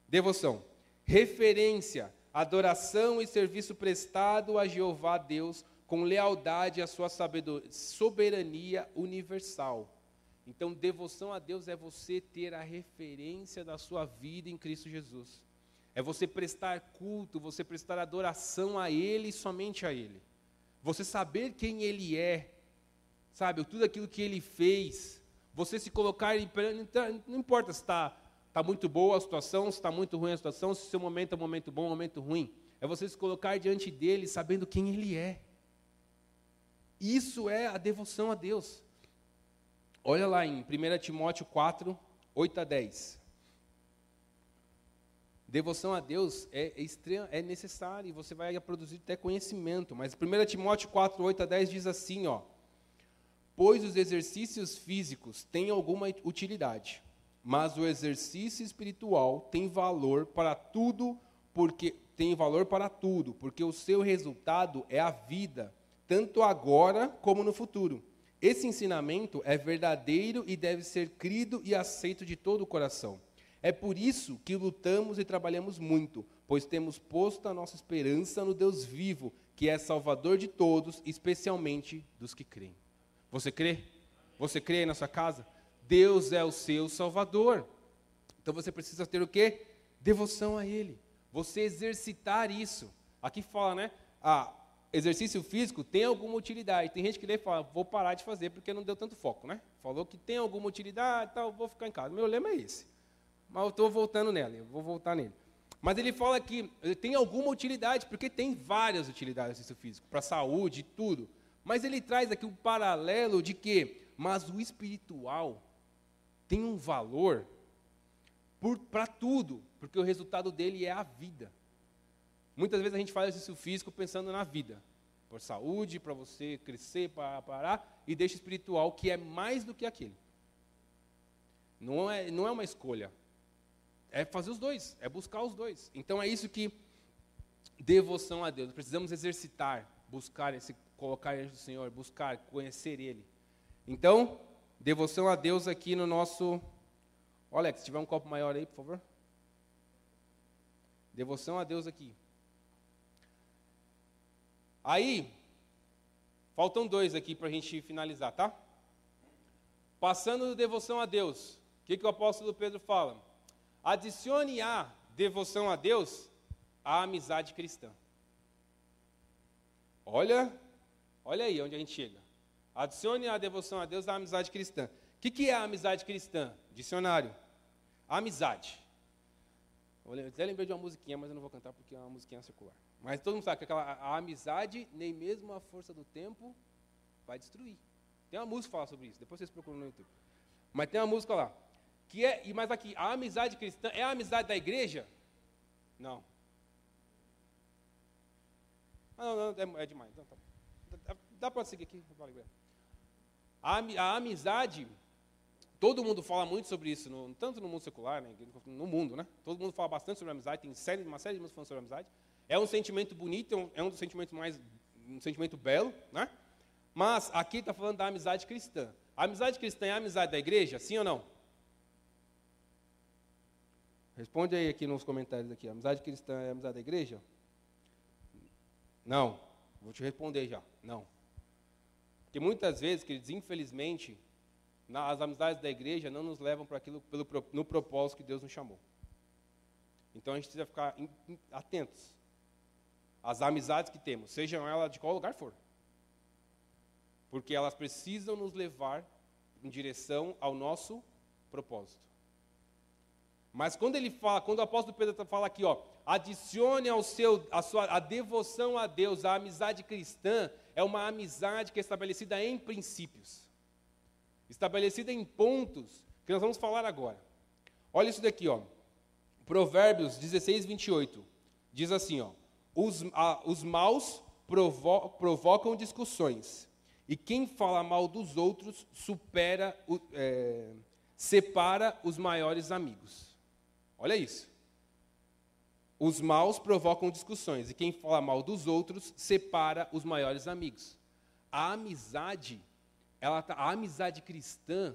Devoção. Referência, adoração e serviço prestado a Jeová Deus com lealdade à sua soberania universal. Então, devoção a Deus é você ter a referência da sua vida em Cristo Jesus. É você prestar culto, você prestar adoração a Ele e somente a Ele. Você saber quem Ele é, sabe, tudo aquilo que Ele fez. Você se colocar, não importa se está tá muito boa a situação, se está muito ruim a situação, se o seu momento é um momento bom ou um momento ruim. É você se colocar diante dEle sabendo quem Ele é. Isso é a devoção a Deus. Olha lá em 1 Timóteo 4, 8 a 10. Devoção a Deus é, é, é necessário e você vai produzir até conhecimento. Mas 1 Timóteo 4, 8 a 10 diz assim, ó. Pois os exercícios físicos têm alguma utilidade, mas o exercício espiritual tem valor para tudo, porque tem valor para tudo, porque o seu resultado é a vida, tanto agora como no futuro. Esse ensinamento é verdadeiro e deve ser crido e aceito de todo o coração. É por isso que lutamos e trabalhamos muito, pois temos posto a nossa esperança no Deus vivo, que é Salvador de todos, especialmente dos que creem. Você crê? Você crê na sua casa? Deus é o seu Salvador. Então você precisa ter o quê? Devoção a Ele. Você exercitar isso. Aqui fala, né? Ah, exercício físico tem alguma utilidade. Tem gente que lê e fala, vou parar de fazer porque não deu tanto foco, né? Falou que tem alguma utilidade, tal, vou ficar em casa. Meu lema é esse. Mas eu estou voltando nele, eu vou voltar nele. Mas ele fala que tem alguma utilidade, porque tem várias utilidades exercício físico, para a saúde e tudo. Mas ele traz aqui um paralelo de que, mas o espiritual tem um valor para tudo, porque o resultado dele é a vida. Muitas vezes a gente faz exercício físico pensando na vida, por saúde, para você crescer, para parar, e deixa espiritual, que é mais do que aquele. Não é, não é uma escolha. É fazer os dois, é buscar os dois. Então é isso que devoção a Deus. Precisamos exercitar, buscar esse, colocar diante do Senhor, buscar, conhecer Ele. Então, devoção a Deus aqui no nosso. Olha, se tiver um copo maior aí, por favor. Devoção a Deus aqui. Aí, faltam dois aqui para a gente finalizar, tá? Passando do devoção a Deus, o que, que o apóstolo Pedro fala? Adicione a devoção a Deus a amizade cristã. Olha, olha aí onde a gente chega. Adicione a devoção a Deus à amizade cristã. O que, que é a amizade cristã? Dicionário. Amizade. Eu até lembrei de uma musiquinha, mas eu não vou cantar porque é uma musiquinha circular. Mas todo mundo sabe que aquela, a amizade, nem mesmo a força do tempo, vai destruir. Tem uma música que fala sobre isso, depois vocês procuram no YouTube. Mas tem uma música lá. Que é, mas aqui, a amizade cristã é a amizade da igreja? Não. Ah, não, não, é, é demais. Então, tá. Dá para seguir aqui? A, a amizade Todo mundo fala muito sobre isso, no, tanto no mundo secular, né, no mundo, né? Todo mundo fala bastante sobre amizade, tem série, uma série de músicas falando sobre amizade. É um sentimento bonito, é um, é um dos sentimentos mais, um sentimento belo, né? Mas aqui está falando da amizade cristã. A amizade cristã é a amizade da igreja, sim ou não? Responde aí aqui nos comentários aqui. Amizade cristã é amizade da igreja? Não. Vou te responder já. Não. Porque muitas vezes, queridos, infelizmente, as amizades da igreja não nos levam para aquilo pelo, no propósito que Deus nos chamou. Então a gente precisa ficar atentos às amizades que temos, sejam elas de qual lugar for. Porque elas precisam nos levar em direção ao nosso propósito. Mas quando ele fala, quando o apóstolo Pedro fala aqui, ó, adicione ao seu, a sua a devoção a Deus, a amizade cristã, é uma amizade que é estabelecida em princípios, estabelecida em pontos que nós vamos falar agora. Olha isso daqui, ó. Provérbios 16, 28. Diz assim, ó. Os, os maus provo, provocam discussões, e quem fala mal dos outros supera, o, é, separa os maiores amigos. Olha isso. Os maus provocam discussões, e quem fala mal dos outros separa os maiores amigos. A amizade, ela tá, a amizade cristã,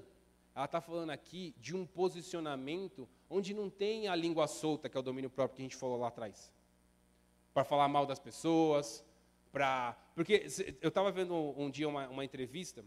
ela está falando aqui de um posicionamento onde não tem a língua solta, que é o domínio próprio que a gente falou lá atrás. Para falar mal das pessoas, para. Porque eu estava vendo um, um dia uma, uma, entrevista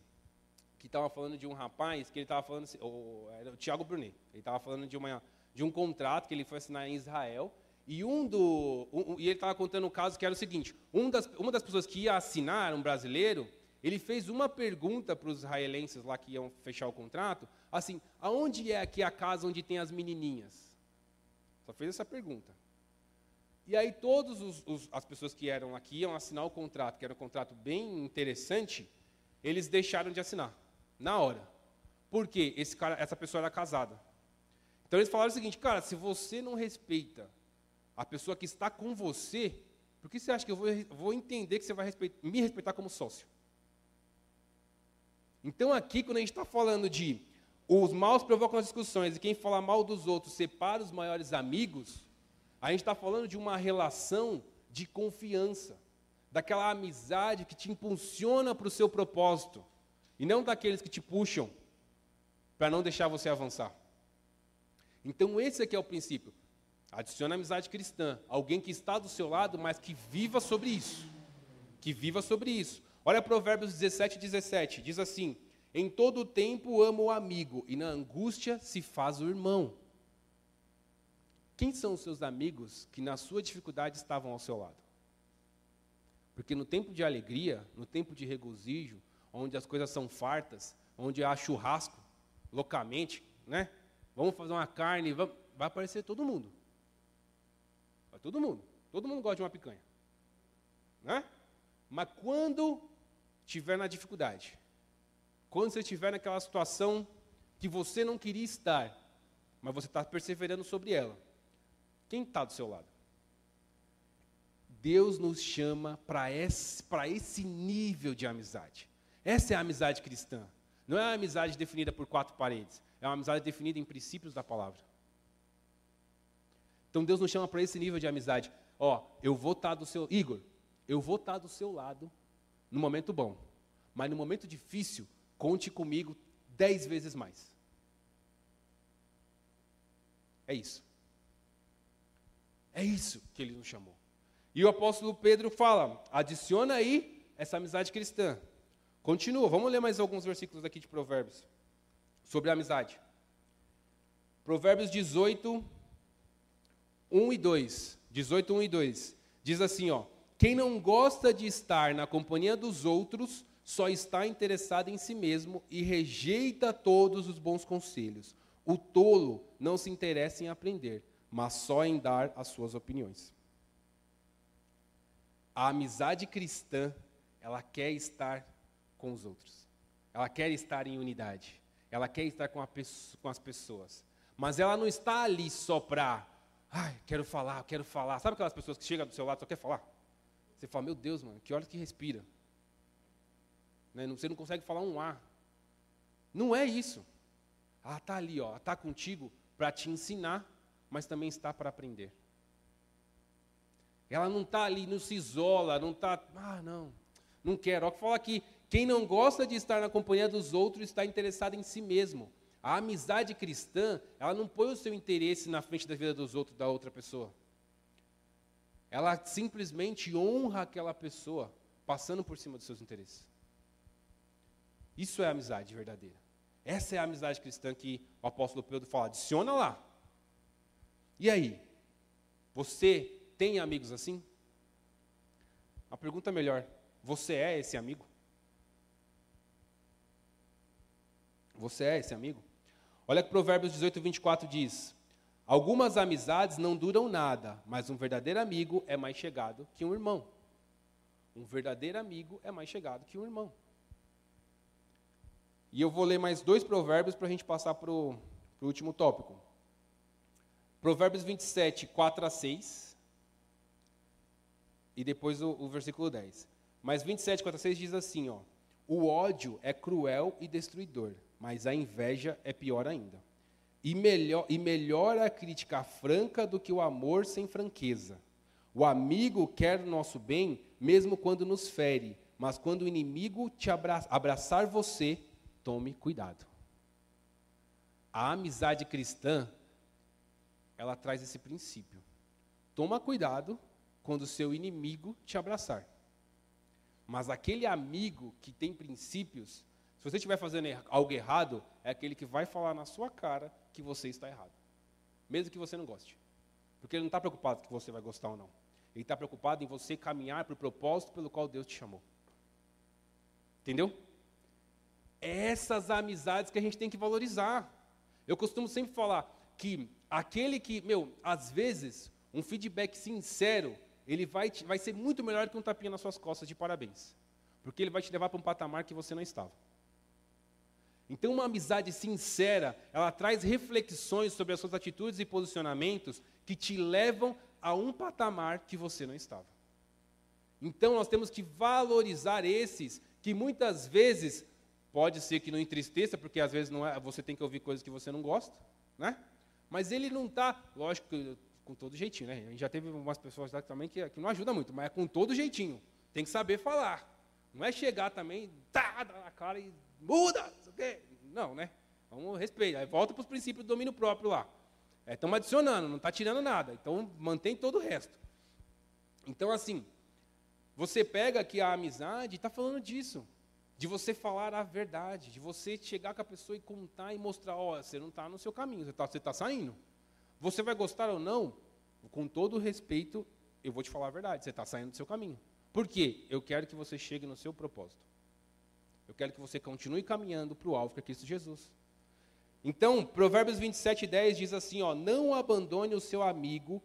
que estava falando de um rapaz que ele estava falando, assim, o, era o Tiago Brunet, ele estava falando de, uma, de um contrato que ele foi assinar em Israel. E, um do, um, e ele estava contando um caso que era o seguinte: um das, uma das pessoas que ia assinar, um brasileiro, ele fez uma pergunta para os israelenses lá que iam fechar o contrato, assim, aonde é aqui a casa onde tem as menininhas? Só fez essa pergunta. E aí todas as pessoas que eram aqui iam assinar o contrato, que era um contrato bem interessante, eles deixaram de assinar, na hora. Por quê? Esse cara, essa pessoa era casada. Então eles falaram o seguinte, cara, se você não respeita a pessoa que está com você, por que você acha que eu vou, vou entender que você vai respeitar, me respeitar como sócio? Então aqui, quando a gente está falando de os maus provocam as discussões e quem fala mal dos outros separa os maiores amigos, a gente está falando de uma relação de confiança, daquela amizade que te impulsiona para o seu propósito, e não daqueles que te puxam para não deixar você avançar. Então esse aqui é o princípio. Adiciona amizade cristã, alguém que está do seu lado, mas que viva sobre isso. Que viva sobre isso. Olha Provérbios 17, 17. Diz assim: Em todo tempo amo o amigo, e na angústia se faz o irmão. Quem são os seus amigos que na sua dificuldade estavam ao seu lado? Porque no tempo de alegria, no tempo de regozijo, onde as coisas são fartas, onde há churrasco, loucamente, né? Vamos fazer uma carne, vamos, vai aparecer todo mundo. Vai todo mundo. Todo mundo gosta de uma picanha. Né? Mas quando estiver na dificuldade, quando você estiver naquela situação que você não queria estar, mas você está perseverando sobre ela, quem está do seu lado? Deus nos chama para esse, esse nível de amizade. Essa é a amizade cristã. Não é a amizade definida por quatro paredes. É uma amizade definida em princípios da palavra. Então Deus nos chama para esse nível de amizade. Ó, eu vou estar tá do seu. Igor, eu vou estar do seu lado no momento bom. Mas no momento difícil, conte comigo dez vezes mais. É isso. É isso que ele nos chamou. E o apóstolo Pedro fala: adiciona aí essa amizade cristã. Continua, vamos ler mais alguns versículos aqui de Provérbios sobre a amizade. Provérbios 18, 1 e 2. 18, 1 e 2. Diz assim, ó. Quem não gosta de estar na companhia dos outros só está interessado em si mesmo e rejeita todos os bons conselhos. O tolo não se interessa em aprender, mas só em dar as suas opiniões. A amizade cristã, ela quer estar com os outros. Ela quer estar em unidade. Ela quer estar com, com as pessoas. Mas ela não está ali só para, ai, quero falar, quero falar. Sabe aquelas pessoas que chegam do seu lado e só quer falar? Você fala, meu Deus, mano, que hora que respira. Né? Você não consegue falar um A. Não é isso. Ela está ali, ó, ela está contigo para te ensinar, mas também está para aprender. Ela não está ali, não se isola, não está, ah, não, não quero. Olha que fala aqui, quem não gosta de estar na companhia dos outros está interessado em si mesmo. A amizade cristã, ela não põe o seu interesse na frente da vida dos outros, da outra pessoa. Ela simplesmente honra aquela pessoa, passando por cima dos seus interesses. Isso é amizade verdadeira. Essa é a amizade cristã que o apóstolo Pedro fala. Adiciona lá. E aí? Você tem amigos assim? A pergunta é melhor: você é esse amigo? Você é esse amigo? Olha que Provérbios 18, 24 diz: Algumas amizades não duram nada, mas um verdadeiro amigo é mais chegado que um irmão. Um verdadeiro amigo é mais chegado que um irmão. E eu vou ler mais dois provérbios para a gente passar para o último tópico. Provérbios 27, 4 a 6. E depois o, o versículo 10. Mas 27, 4 a 6 diz assim: ó, O ódio é cruel e destruidor, mas a inveja é pior ainda. E melhor, e melhor a crítica franca do que o amor sem franqueza. O amigo quer o nosso bem, mesmo quando nos fere, mas quando o inimigo te abra abraçar você, tome cuidado. A amizade cristã, ela traz esse princípio. Toma cuidado quando o seu inimigo te abraçar. Mas aquele amigo que tem princípios, se você estiver fazendo algo errado, é aquele que vai falar na sua cara que você está errado. Mesmo que você não goste. Porque ele não está preocupado que você vai gostar ou não. Ele está preocupado em você caminhar para o propósito pelo qual Deus te chamou. Entendeu? Essas amizades que a gente tem que valorizar. Eu costumo sempre falar que aquele que, meu, às vezes, um feedback sincero, ele vai, te, vai ser muito melhor que um tapinha nas suas costas de parabéns. Porque ele vai te levar para um patamar que você não estava. Então, uma amizade sincera, ela traz reflexões sobre as suas atitudes e posicionamentos que te levam a um patamar que você não estava. Então, nós temos que valorizar esses que muitas vezes pode ser que não entristeça, porque às vezes não é, você tem que ouvir coisas que você não gosta, né? Mas ele não está, lógico, com todo jeitinho, né? A gente já teve umas pessoas lá também que, que não ajuda muito, mas é com todo jeitinho. Tem que saber falar. Não é chegar também, tá, na cara e muda, não quê. Não, né? Vamos respeitar. Aí volta para os princípios do domínio próprio lá. Estamos é, adicionando, não está tirando nada. Então mantém todo o resto. Então, assim, você pega aqui a amizade e está falando disso. De você falar a verdade, de você chegar com a pessoa e contar e mostrar, ó, oh, você não está no seu caminho, você está tá saindo. Você vai gostar ou não, com todo respeito, eu vou te falar a verdade, você está saindo do seu caminho. Por quê? Eu quero que você chegue no seu propósito. Eu quero que você continue caminhando para o alvo que é Cristo Jesus. Então, Provérbios 27, 10 diz assim: ó, Não abandone o seu amigo,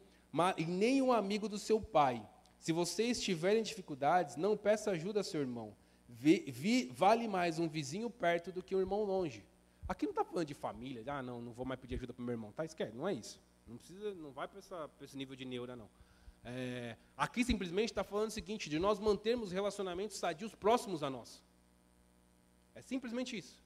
e nem o amigo do seu pai. Se você estiver em dificuldades, não peça ajuda a seu irmão. Vi, vi, vale mais um vizinho perto do que um irmão longe. Aqui não está falando de família, ah, não, não vou mais pedir ajuda para o meu irmão. Tá, esquece, não é isso. Não precisa, não vai para esse nível de neura, não. É, aqui simplesmente está falando o seguinte, de nós mantermos relacionamentos sadios próximos a nós. É simplesmente isso.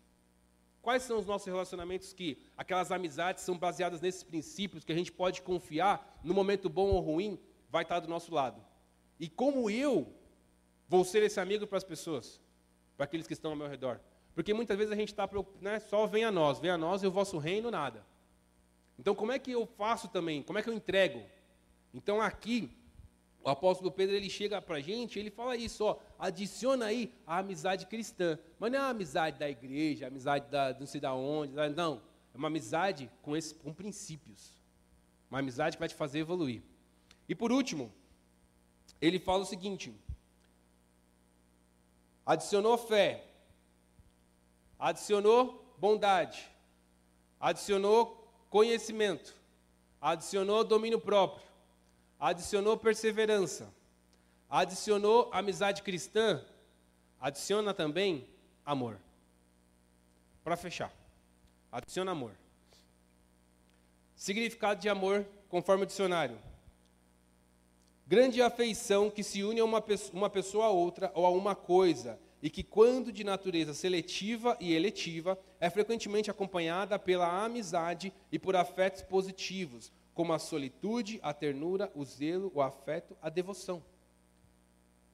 Quais são os nossos relacionamentos que, aquelas amizades são baseadas nesses princípios que a gente pode confiar, no momento bom ou ruim, vai estar do nosso lado. E como eu vou ser esse amigo para as pessoas, para aqueles que estão ao meu redor? Porque muitas vezes a gente está, né, só vem a nós, vem a nós e o vosso reino, nada. Então, como é que eu faço também? Como é que eu entrego? Então, aqui, o apóstolo Pedro ele chega para a gente, ele fala isso, ó, adiciona aí a amizade cristã. Mas não é a amizade da igreja, a amizade da não sei da onde, não. É uma amizade com, esse, com princípios. Uma amizade que vai te fazer evoluir. E por último, ele fala o seguinte: adicionou fé, adicionou bondade, adicionou conhecimento, adicionou domínio próprio, adicionou perseverança, adicionou amizade cristã, adiciona também amor. Para fechar, adiciona amor. Significado de amor, conforme o dicionário. Grande afeição que se une a uma, uma pessoa a outra ou a uma coisa, e que, quando de natureza seletiva e eletiva, é frequentemente acompanhada pela amizade e por afetos positivos, como a solitude, a ternura, o zelo, o afeto, a devoção.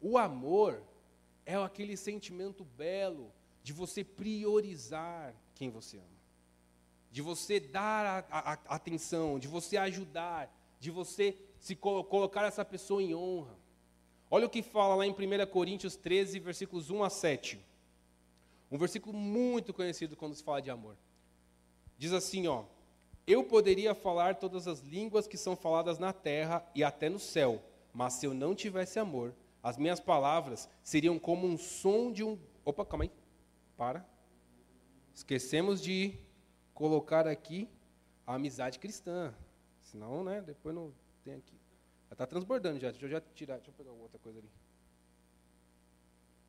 O amor é aquele sentimento belo de você priorizar quem você ama. de você dar a, a, a atenção, de você ajudar, de você se co colocar essa pessoa em honra. Olha o que fala lá em 1 Coríntios 13, versículos 1 a 7. Um versículo muito conhecido quando se fala de amor. Diz assim, ó: Eu poderia falar todas as línguas que são faladas na terra e até no céu, mas se eu não tivesse amor, as minhas palavras seriam como um som de um. Opa, calma aí. Para. Esquecemos de colocar aqui a amizade cristã. Senão, né, depois não tem aqui. Já está transbordando já. Deixa eu já tirar. Deixa eu pegar outra coisa ali.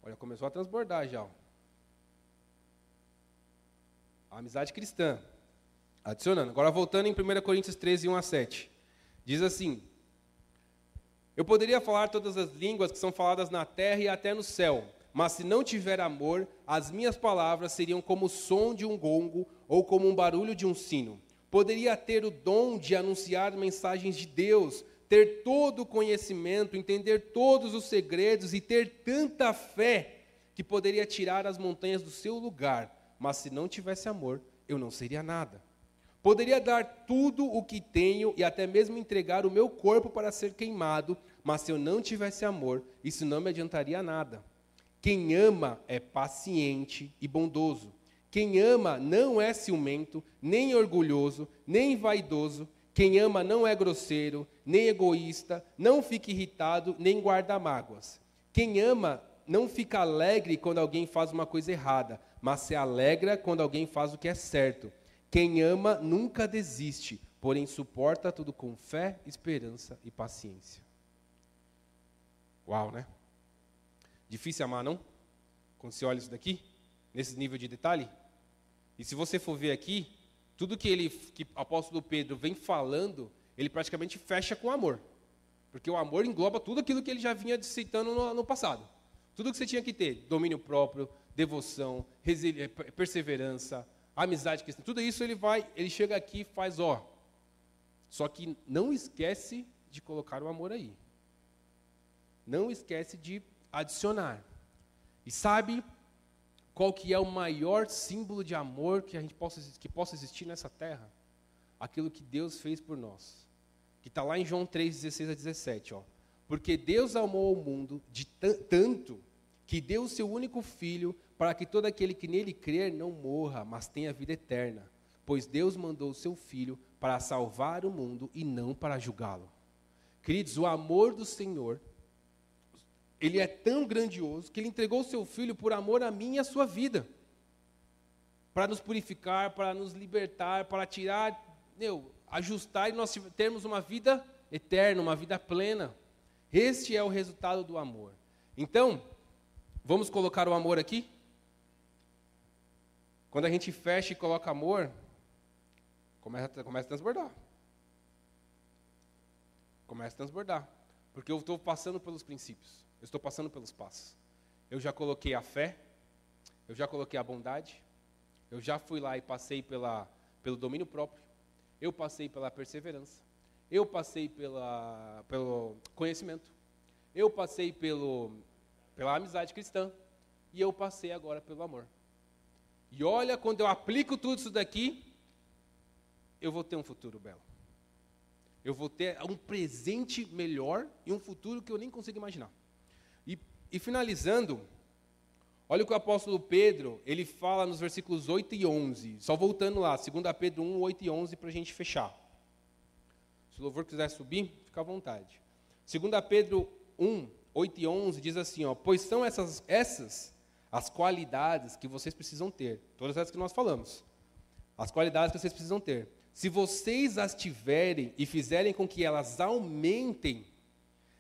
Olha, começou a transbordar já. Ó. A amizade cristã. Adicionando. Agora voltando em 1 Coríntios 13, 1 a 7. Diz assim: Eu poderia falar todas as línguas que são faladas na terra e até no céu, mas se não tiver amor, as minhas palavras seriam como o som de um gongo ou como um barulho de um sino. Poderia ter o dom de anunciar mensagens de Deus, ter todo o conhecimento, entender todos os segredos e ter tanta fé que poderia tirar as montanhas do seu lugar mas se não tivesse amor, eu não seria nada. Poderia dar tudo o que tenho e até mesmo entregar o meu corpo para ser queimado, mas se eu não tivesse amor, isso não me adiantaria nada. Quem ama é paciente e bondoso. Quem ama não é ciumento, nem orgulhoso, nem vaidoso. Quem ama não é grosseiro, nem egoísta, não fica irritado, nem guarda mágoas. Quem ama não fica alegre quando alguém faz uma coisa errada, mas se alegra quando alguém faz o que é certo. Quem ama nunca desiste, porém suporta tudo com fé, esperança e paciência. Uau, né? Difícil amar, não? Quando você olha isso daqui, nesse nível de detalhe. E se você for ver aqui, tudo que ele, que o apóstolo Pedro vem falando, ele praticamente fecha com amor. Porque o amor engloba tudo aquilo que ele já vinha citando no, no passado. Tudo que você tinha que ter, domínio próprio, devoção, eh, perseverança, amizade tudo isso ele vai, ele chega aqui e faz, ó. Só que não esquece de colocar o amor aí. Não esquece de adicionar. E sabe qual que é o maior símbolo de amor que a gente possa que possa existir nessa terra? Aquilo que Deus fez por nós. Que está lá em João 3, 16 a 17, ó. Porque Deus amou o mundo de tanto que deu o seu único filho para que todo aquele que nele crer não morra, mas tenha vida eterna. Pois Deus mandou o seu filho para salvar o mundo e não para julgá-lo. Queridos, o amor do Senhor, ele é tão grandioso que ele entregou o seu filho por amor a mim e a sua vida. Para nos purificar, para nos libertar, para tirar, meu, ajustar e nós termos uma vida eterna, uma vida plena. Este é o resultado do amor. Então, vamos colocar o amor aqui? Quando a gente fecha e coloca amor, começa, começa a transbordar. Começa a transbordar. Porque eu estou passando pelos princípios, eu estou passando pelos passos. Eu já coloquei a fé, eu já coloquei a bondade, eu já fui lá e passei pela, pelo domínio próprio, eu passei pela perseverança, eu passei pela, pelo conhecimento, eu passei pelo, pela amizade cristã e eu passei agora pelo amor. E olha, quando eu aplico tudo isso daqui, eu vou ter um futuro belo. Eu vou ter um presente melhor e um futuro que eu nem consigo imaginar. E, finalizando, olha o que o apóstolo Pedro, ele fala nos versículos 8 e 11. Só voltando lá, 2 Pedro 1, 8 e 11, para a gente fechar. Se o louvor quiser subir, fica à vontade. 2 Pedro 1, 8 e 11 diz assim, ó, pois são essas, essas as qualidades que vocês precisam ter. Todas essas que nós falamos. As qualidades que vocês precisam ter. Se vocês as tiverem e fizerem com que elas aumentem,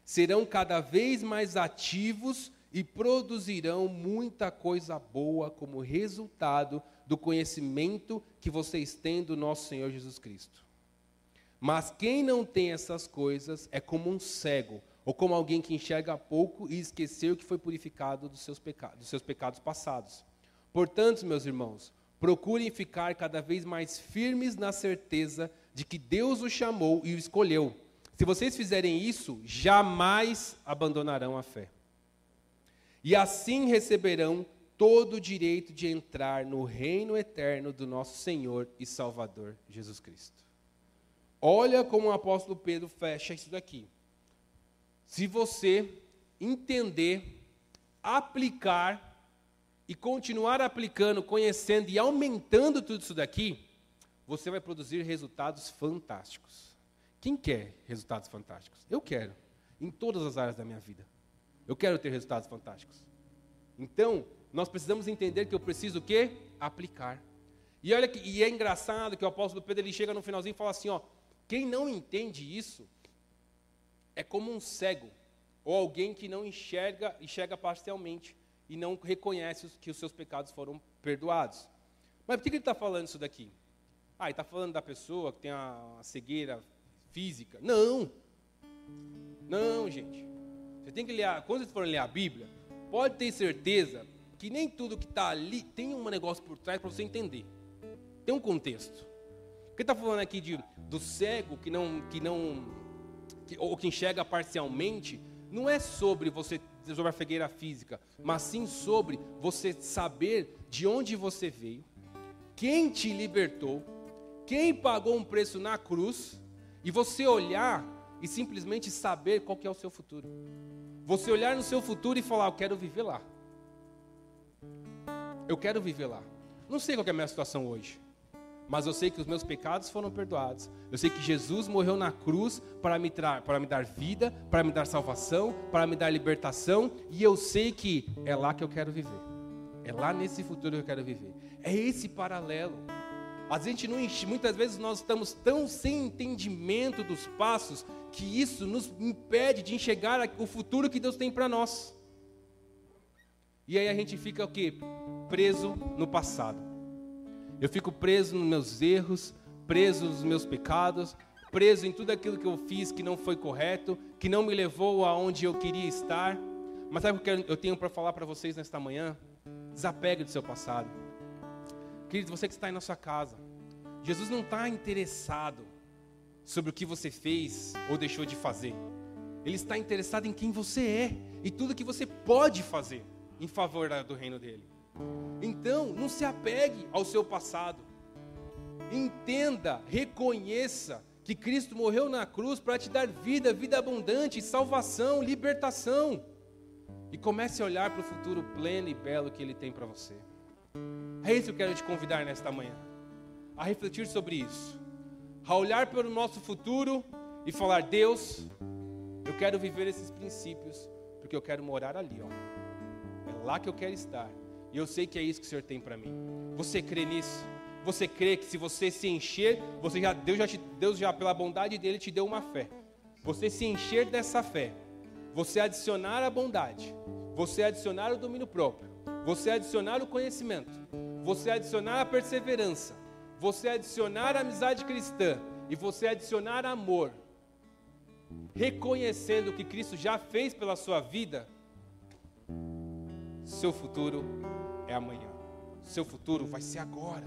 serão cada vez mais ativos e produzirão muita coisa boa como resultado do conhecimento que vocês têm do nosso Senhor Jesus Cristo. Mas quem não tem essas coisas é como um cego, ou como alguém que enxerga pouco e esqueceu que foi purificado dos seus, pecados, dos seus pecados passados. Portanto, meus irmãos, procurem ficar cada vez mais firmes na certeza de que Deus os chamou e o escolheu. Se vocês fizerem isso, jamais abandonarão a fé. E assim receberão todo o direito de entrar no reino eterno do nosso Senhor e Salvador Jesus Cristo. Olha como o apóstolo Pedro fecha isso daqui. Se você entender, aplicar e continuar aplicando, conhecendo e aumentando tudo isso daqui, você vai produzir resultados fantásticos. Quem quer resultados fantásticos? Eu quero, em todas as áreas da minha vida. Eu quero ter resultados fantásticos. Então, nós precisamos entender que eu preciso o quê? Aplicar. E olha que e é engraçado que o apóstolo Pedro ele chega no finalzinho e fala assim, ó, quem não entende isso é como um cego ou alguém que não enxerga, enxerga parcialmente e não reconhece que os seus pecados foram perdoados. Mas por que ele está falando isso daqui? Ah, ele está falando da pessoa que tem a cegueira física. Não! Não, gente. Você tem que ler, quando vocês forem ler a Bíblia, pode ter certeza que nem tudo que está ali tem um negócio por trás para você entender. Tem um contexto. Porque está falando aqui de, do cego que não, que não, que, ou que enxerga parcialmente, não é sobre você sobre a cegueira física, mas sim sobre você saber de onde você veio, quem te libertou, quem pagou um preço na cruz, e você olhar e simplesmente saber qual é o seu futuro. Você olhar no seu futuro e falar, eu quero viver lá. Eu quero viver lá. Não sei qual é a minha situação hoje mas eu sei que os meus pecados foram perdoados. Eu sei que Jesus morreu na cruz para me, para me dar vida, para me dar salvação, para me dar libertação, e eu sei que é lá que eu quero viver. É lá nesse futuro que eu quero viver. É esse paralelo. A gente não muitas vezes nós estamos tão sem entendimento dos passos que isso nos impede de enxergar o futuro que Deus tem para nós. E aí a gente fica o quê? Preso no passado. Eu fico preso nos meus erros, preso nos meus pecados, preso em tudo aquilo que eu fiz que não foi correto, que não me levou aonde eu queria estar. Mas sabe o que eu tenho para falar para vocês nesta manhã? Desapegue do seu passado. Querido, você que está aí na sua casa, Jesus não está interessado sobre o que você fez ou deixou de fazer. Ele está interessado em quem você é e tudo que você pode fazer em favor do reino dele. Então, não se apegue ao seu passado. Entenda, reconheça que Cristo morreu na cruz para te dar vida, vida abundante, salvação, libertação. E comece a olhar para o futuro pleno e belo que Ele tem para você. É isso que eu quero te convidar nesta manhã. A refletir sobre isso. A olhar para o nosso futuro e falar: Deus, eu quero viver esses princípios, porque eu quero morar ali. Ó. É lá que eu quero estar. E eu sei que é isso que o Senhor tem para mim. Você crê nisso? Você crê que se você se encher, você já Deus já te, Deus já pela bondade dele te deu uma fé. Você se encher dessa fé, você adicionar a bondade, você adicionar o domínio próprio, você adicionar o conhecimento, você adicionar a perseverança, você adicionar a amizade cristã e você adicionar amor, reconhecendo o que Cristo já fez pela sua vida, seu futuro é amanhã. Seu futuro vai ser agora.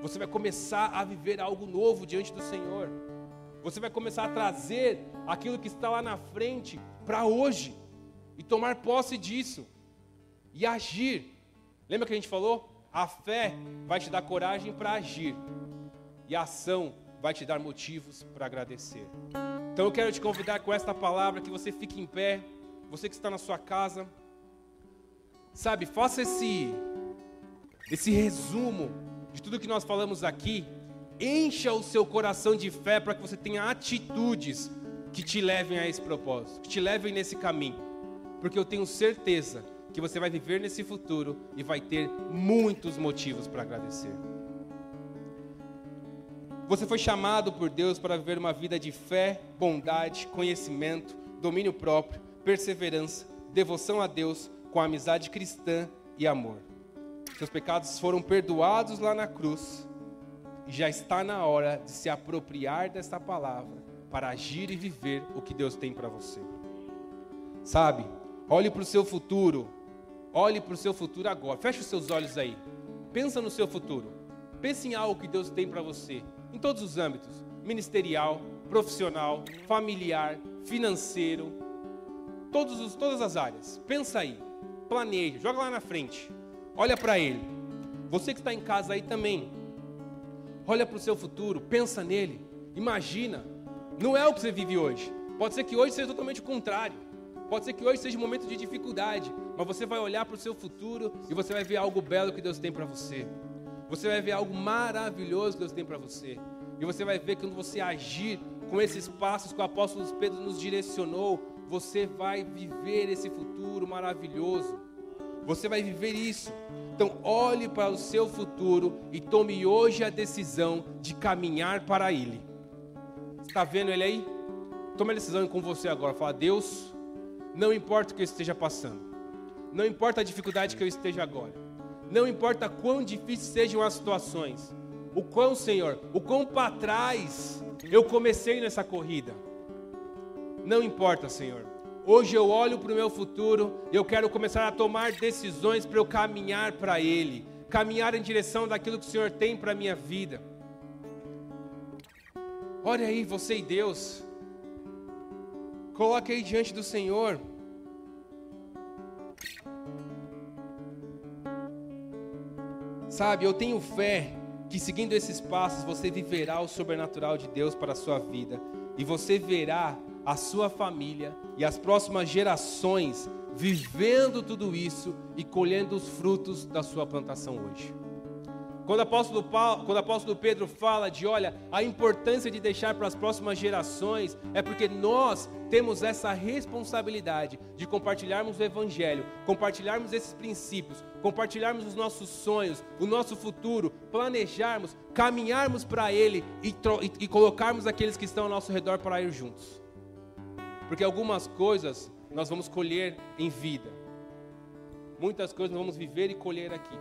Você vai começar a viver algo novo diante do Senhor. Você vai começar a trazer aquilo que está lá na frente para hoje e tomar posse disso e agir. Lembra que a gente falou? A fé vai te dar coragem para agir e a ação vai te dar motivos para agradecer. Então eu quero te convidar com esta palavra que você fique em pé, você que está na sua casa, sabe, faça esse esse resumo de tudo que nós falamos aqui, encha o seu coração de fé para que você tenha atitudes que te levem a esse propósito, que te levem nesse caminho. Porque eu tenho certeza que você vai viver nesse futuro e vai ter muitos motivos para agradecer. Você foi chamado por Deus para viver uma vida de fé, bondade, conhecimento, domínio próprio, perseverança, devoção a Deus, com amizade cristã e amor. Seus pecados foram perdoados lá na cruz. E já está na hora de se apropriar desta palavra para agir e viver o que Deus tem para você. Sabe? Olhe para o seu futuro. Olhe para o seu futuro agora. Feche os seus olhos aí. Pensa no seu futuro. Pense em algo que Deus tem para você, em todos os âmbitos: ministerial, profissional, familiar, financeiro, todos os, todas as áreas. Pensa aí, planeje, joga lá na frente. Olha para Ele. Você que está em casa aí também, olha para o seu futuro, pensa nele, imagina. Não é o que você vive hoje. Pode ser que hoje seja totalmente o contrário. Pode ser que hoje seja um momento de dificuldade, mas você vai olhar para o seu futuro e você vai ver algo belo que Deus tem para você. Você vai ver algo maravilhoso que Deus tem para você. E você vai ver que quando você agir com esses passos que o apóstolo Pedro nos direcionou, você vai viver esse futuro maravilhoso. Você vai viver isso. Então, olhe para o seu futuro e tome hoje a decisão de caminhar para Ele. Está vendo Ele aí? Tome a decisão com você agora. Fala, Deus, não importa o que eu esteja passando. Não importa a dificuldade que eu esteja agora. Não importa quão difíceis sejam as situações. O quão, Senhor, o quão para trás eu comecei nessa corrida. Não importa, Senhor. Hoje eu olho para o meu futuro e eu quero começar a tomar decisões para eu caminhar para Ele, caminhar em direção daquilo que o Senhor tem para a minha vida. Olha aí, você e Deus. Coloque aí diante do Senhor. Sabe, eu tenho fé que seguindo esses passos você viverá o sobrenatural de Deus para a sua vida e você verá a sua família e as próximas gerações vivendo tudo isso e colhendo os frutos da sua plantação hoje. Quando o, apóstolo Paulo, quando o apóstolo Pedro fala de, olha, a importância de deixar para as próximas gerações, é porque nós temos essa responsabilidade de compartilharmos o Evangelho, compartilharmos esses princípios, compartilharmos os nossos sonhos, o nosso futuro, planejarmos, caminharmos para Ele e, e, e colocarmos aqueles que estão ao nosso redor para ir juntos. Porque algumas coisas nós vamos colher em vida, muitas coisas nós vamos viver e colher aqui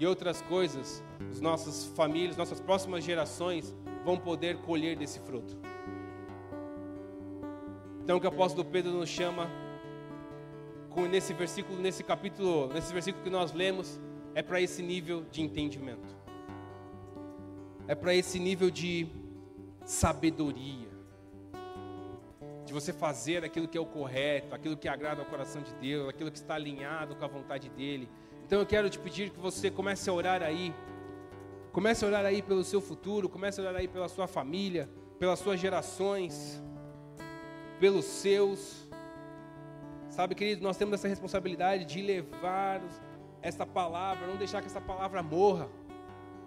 e outras coisas, as nossas famílias, nossas próximas gerações vão poder colher desse fruto. Então o que o apóstolo Pedro nos chama nesse versículo, nesse capítulo, nesse versículo que nós lemos, é para esse nível de entendimento. É para esse nível de sabedoria. De você fazer aquilo que é o correto, aquilo que agrada ao coração de Deus, aquilo que está alinhado com a vontade dele, então eu quero te pedir que você comece a orar aí. Comece a orar aí pelo seu futuro, comece a orar aí pela sua família, pelas suas gerações, pelos seus. Sabe, querido, nós temos essa responsabilidade de levar essa palavra, não deixar que essa palavra morra,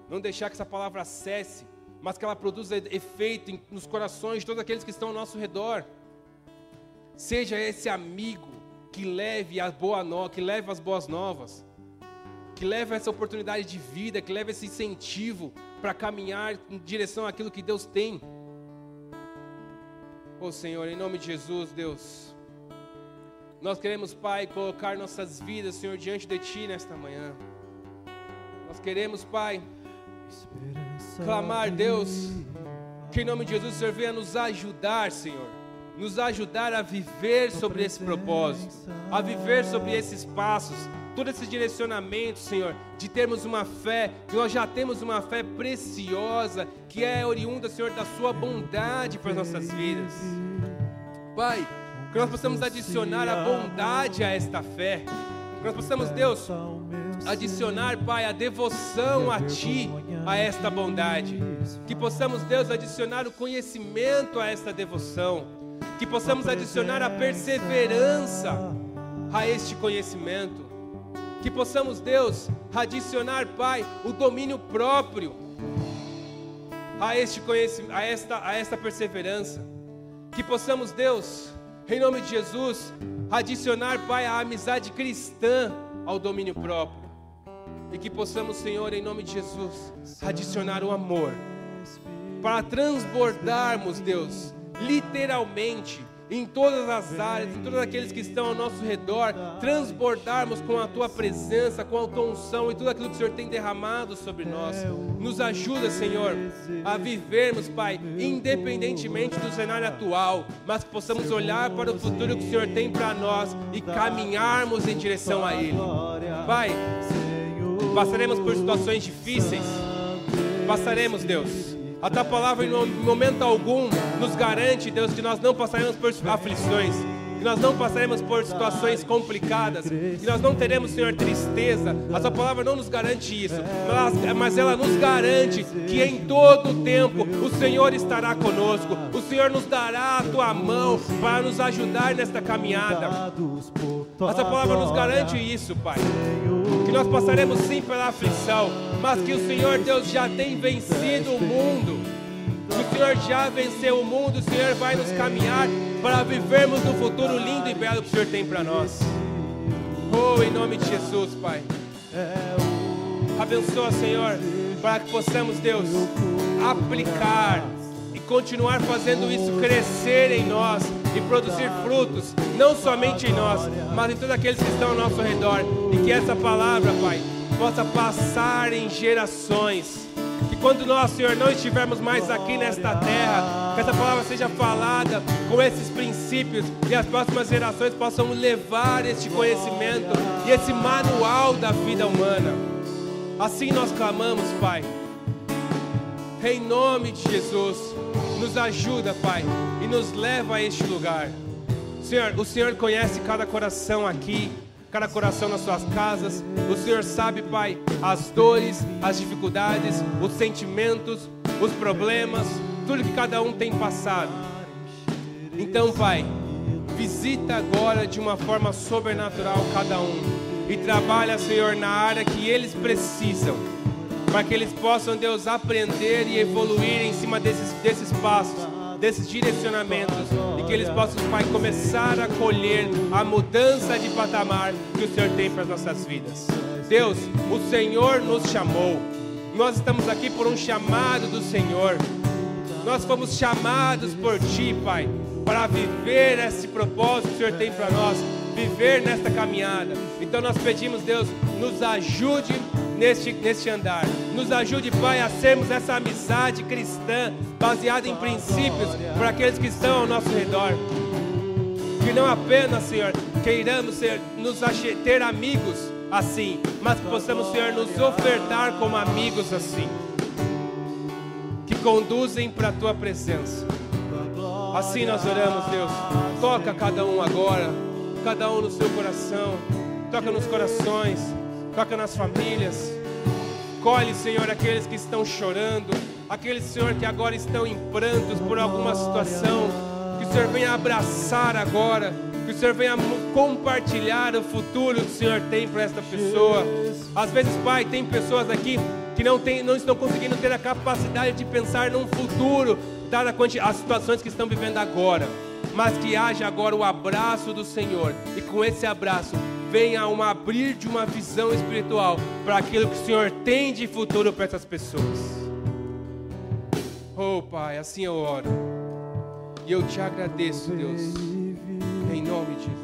não deixar que essa palavra cesse, mas que ela produza efeito nos corações de todos aqueles que estão ao nosso redor. Seja esse amigo que leve a boa que leve as boas novas que leva essa oportunidade de vida, que leva esse incentivo para caminhar em direção àquilo que Deus tem. Oh Senhor, em nome de Jesus, Deus, nós queremos, Pai, colocar nossas vidas, Senhor, diante de Ti nesta manhã. Nós queremos, Pai, clamar, Deus, que em nome de Jesus o Senhor venha nos ajudar, Senhor, nos ajudar a viver sobre esse propósito, a viver sobre esses passos todo esse direcionamento, Senhor, de termos uma fé, que nós já temos uma fé preciosa, que é oriunda, Senhor, da Sua bondade para as nossas vidas. Pai, que nós possamos adicionar a bondade a esta fé, que nós possamos, Deus, adicionar, Pai, a devoção a Ti, a esta bondade, que possamos, Deus, adicionar o conhecimento a esta devoção, que possamos adicionar a perseverança a este conhecimento que possamos, Deus, adicionar, Pai, o domínio próprio a este conhecimento, a esta, a esta perseverança. Que possamos, Deus, em nome de Jesus, adicionar, Pai, a amizade cristã ao domínio próprio. E que possamos, Senhor, em nome de Jesus, adicionar o amor para transbordarmos, Deus, literalmente em todas as áreas, em todos aqueles que estão ao nosso redor, transbordarmos com a tua presença, com a tua unção e tudo aquilo que o Senhor tem derramado sobre nós. Nos ajuda, Senhor, a vivermos, Pai, independentemente do cenário atual, mas que possamos olhar para o futuro que o Senhor tem para nós e caminharmos em direção a Ele. Pai, passaremos por situações difíceis, passaremos, Deus a tua palavra, em momento algum, nos garante, Deus, que nós não passaremos por aflições, que nós não passaremos por situações complicadas, que nós não teremos, Senhor, tristeza. A Sua palavra não nos garante isso, mas, ela nos garante que em todo o tempo o Senhor estará conosco, o Senhor nos dará a Tua mão para nos ajudar nesta caminhada. Essa palavra nos garante isso, Pai. Nós passaremos sim pela aflição, mas que o Senhor Deus já tem vencido o mundo. O Senhor já venceu o mundo, o Senhor vai nos caminhar para vivermos no futuro lindo e belo que o Senhor tem para nós. Oh, em nome de Jesus, Pai. Abençoa, Senhor, para que possamos, Deus, aplicar e continuar fazendo isso crescer em nós e produzir frutos, não somente em nós, mas em todos aqueles que estão ao nosso redor. E que essa palavra, Pai, possa passar em gerações. Que quando nós, Senhor, não estivermos mais aqui nesta terra, que essa palavra seja falada com esses princípios e as próximas gerações possam levar este conhecimento e esse manual da vida humana. Assim nós clamamos, Pai. Em nome de Jesus, nos ajuda, Pai, e nos leva a este lugar. Senhor, o Senhor conhece cada coração aqui, cada coração nas suas casas. O Senhor sabe, Pai, as dores, as dificuldades, os sentimentos, os problemas, tudo que cada um tem passado. Então, Pai, visita agora de uma forma sobrenatural cada um e trabalha, Senhor, na área que eles precisam para que eles possam, Deus, aprender e evoluir em cima desses, desses passos, desses direcionamentos, e que eles possam, Pai, começar a colher a mudança de patamar que o Senhor tem para as nossas vidas. Deus, o Senhor nos chamou, nós estamos aqui por um chamado do Senhor, nós fomos chamados por Ti, Pai, para viver esse propósito que o Senhor tem para nós, viver nesta caminhada. Então nós pedimos, Deus, nos ajude neste, neste andar. Nos ajude, Pai, a sermos essa amizade cristã baseada em princípios para aqueles que estão ao nosso redor. Que não apenas, Senhor, queiramos ser, nos ter amigos assim, mas que possamos, Senhor, nos ofertar como amigos assim, que conduzem para a Tua presença. Assim nós oramos, Deus. Toca cada um agora, cada um no seu coração, toca nos corações toca nas famílias. Colhe, Senhor, aqueles que estão chorando, aqueles, Senhor, que agora estão em prantos por alguma situação. Que o Senhor venha abraçar agora, que o Senhor venha compartilhar o futuro que o Senhor tem para esta pessoa. Às vezes, Pai, tem pessoas aqui que não, tem, não estão conseguindo ter a capacidade de pensar num futuro, dadas as situações que estão vivendo agora. Mas que haja agora o abraço do Senhor, e com esse abraço venha um abrir de uma visão espiritual para aquilo que o Senhor tem de futuro para essas pessoas. Oh Pai, assim eu oro. E eu te agradeço, Deus, em nome de Jesus.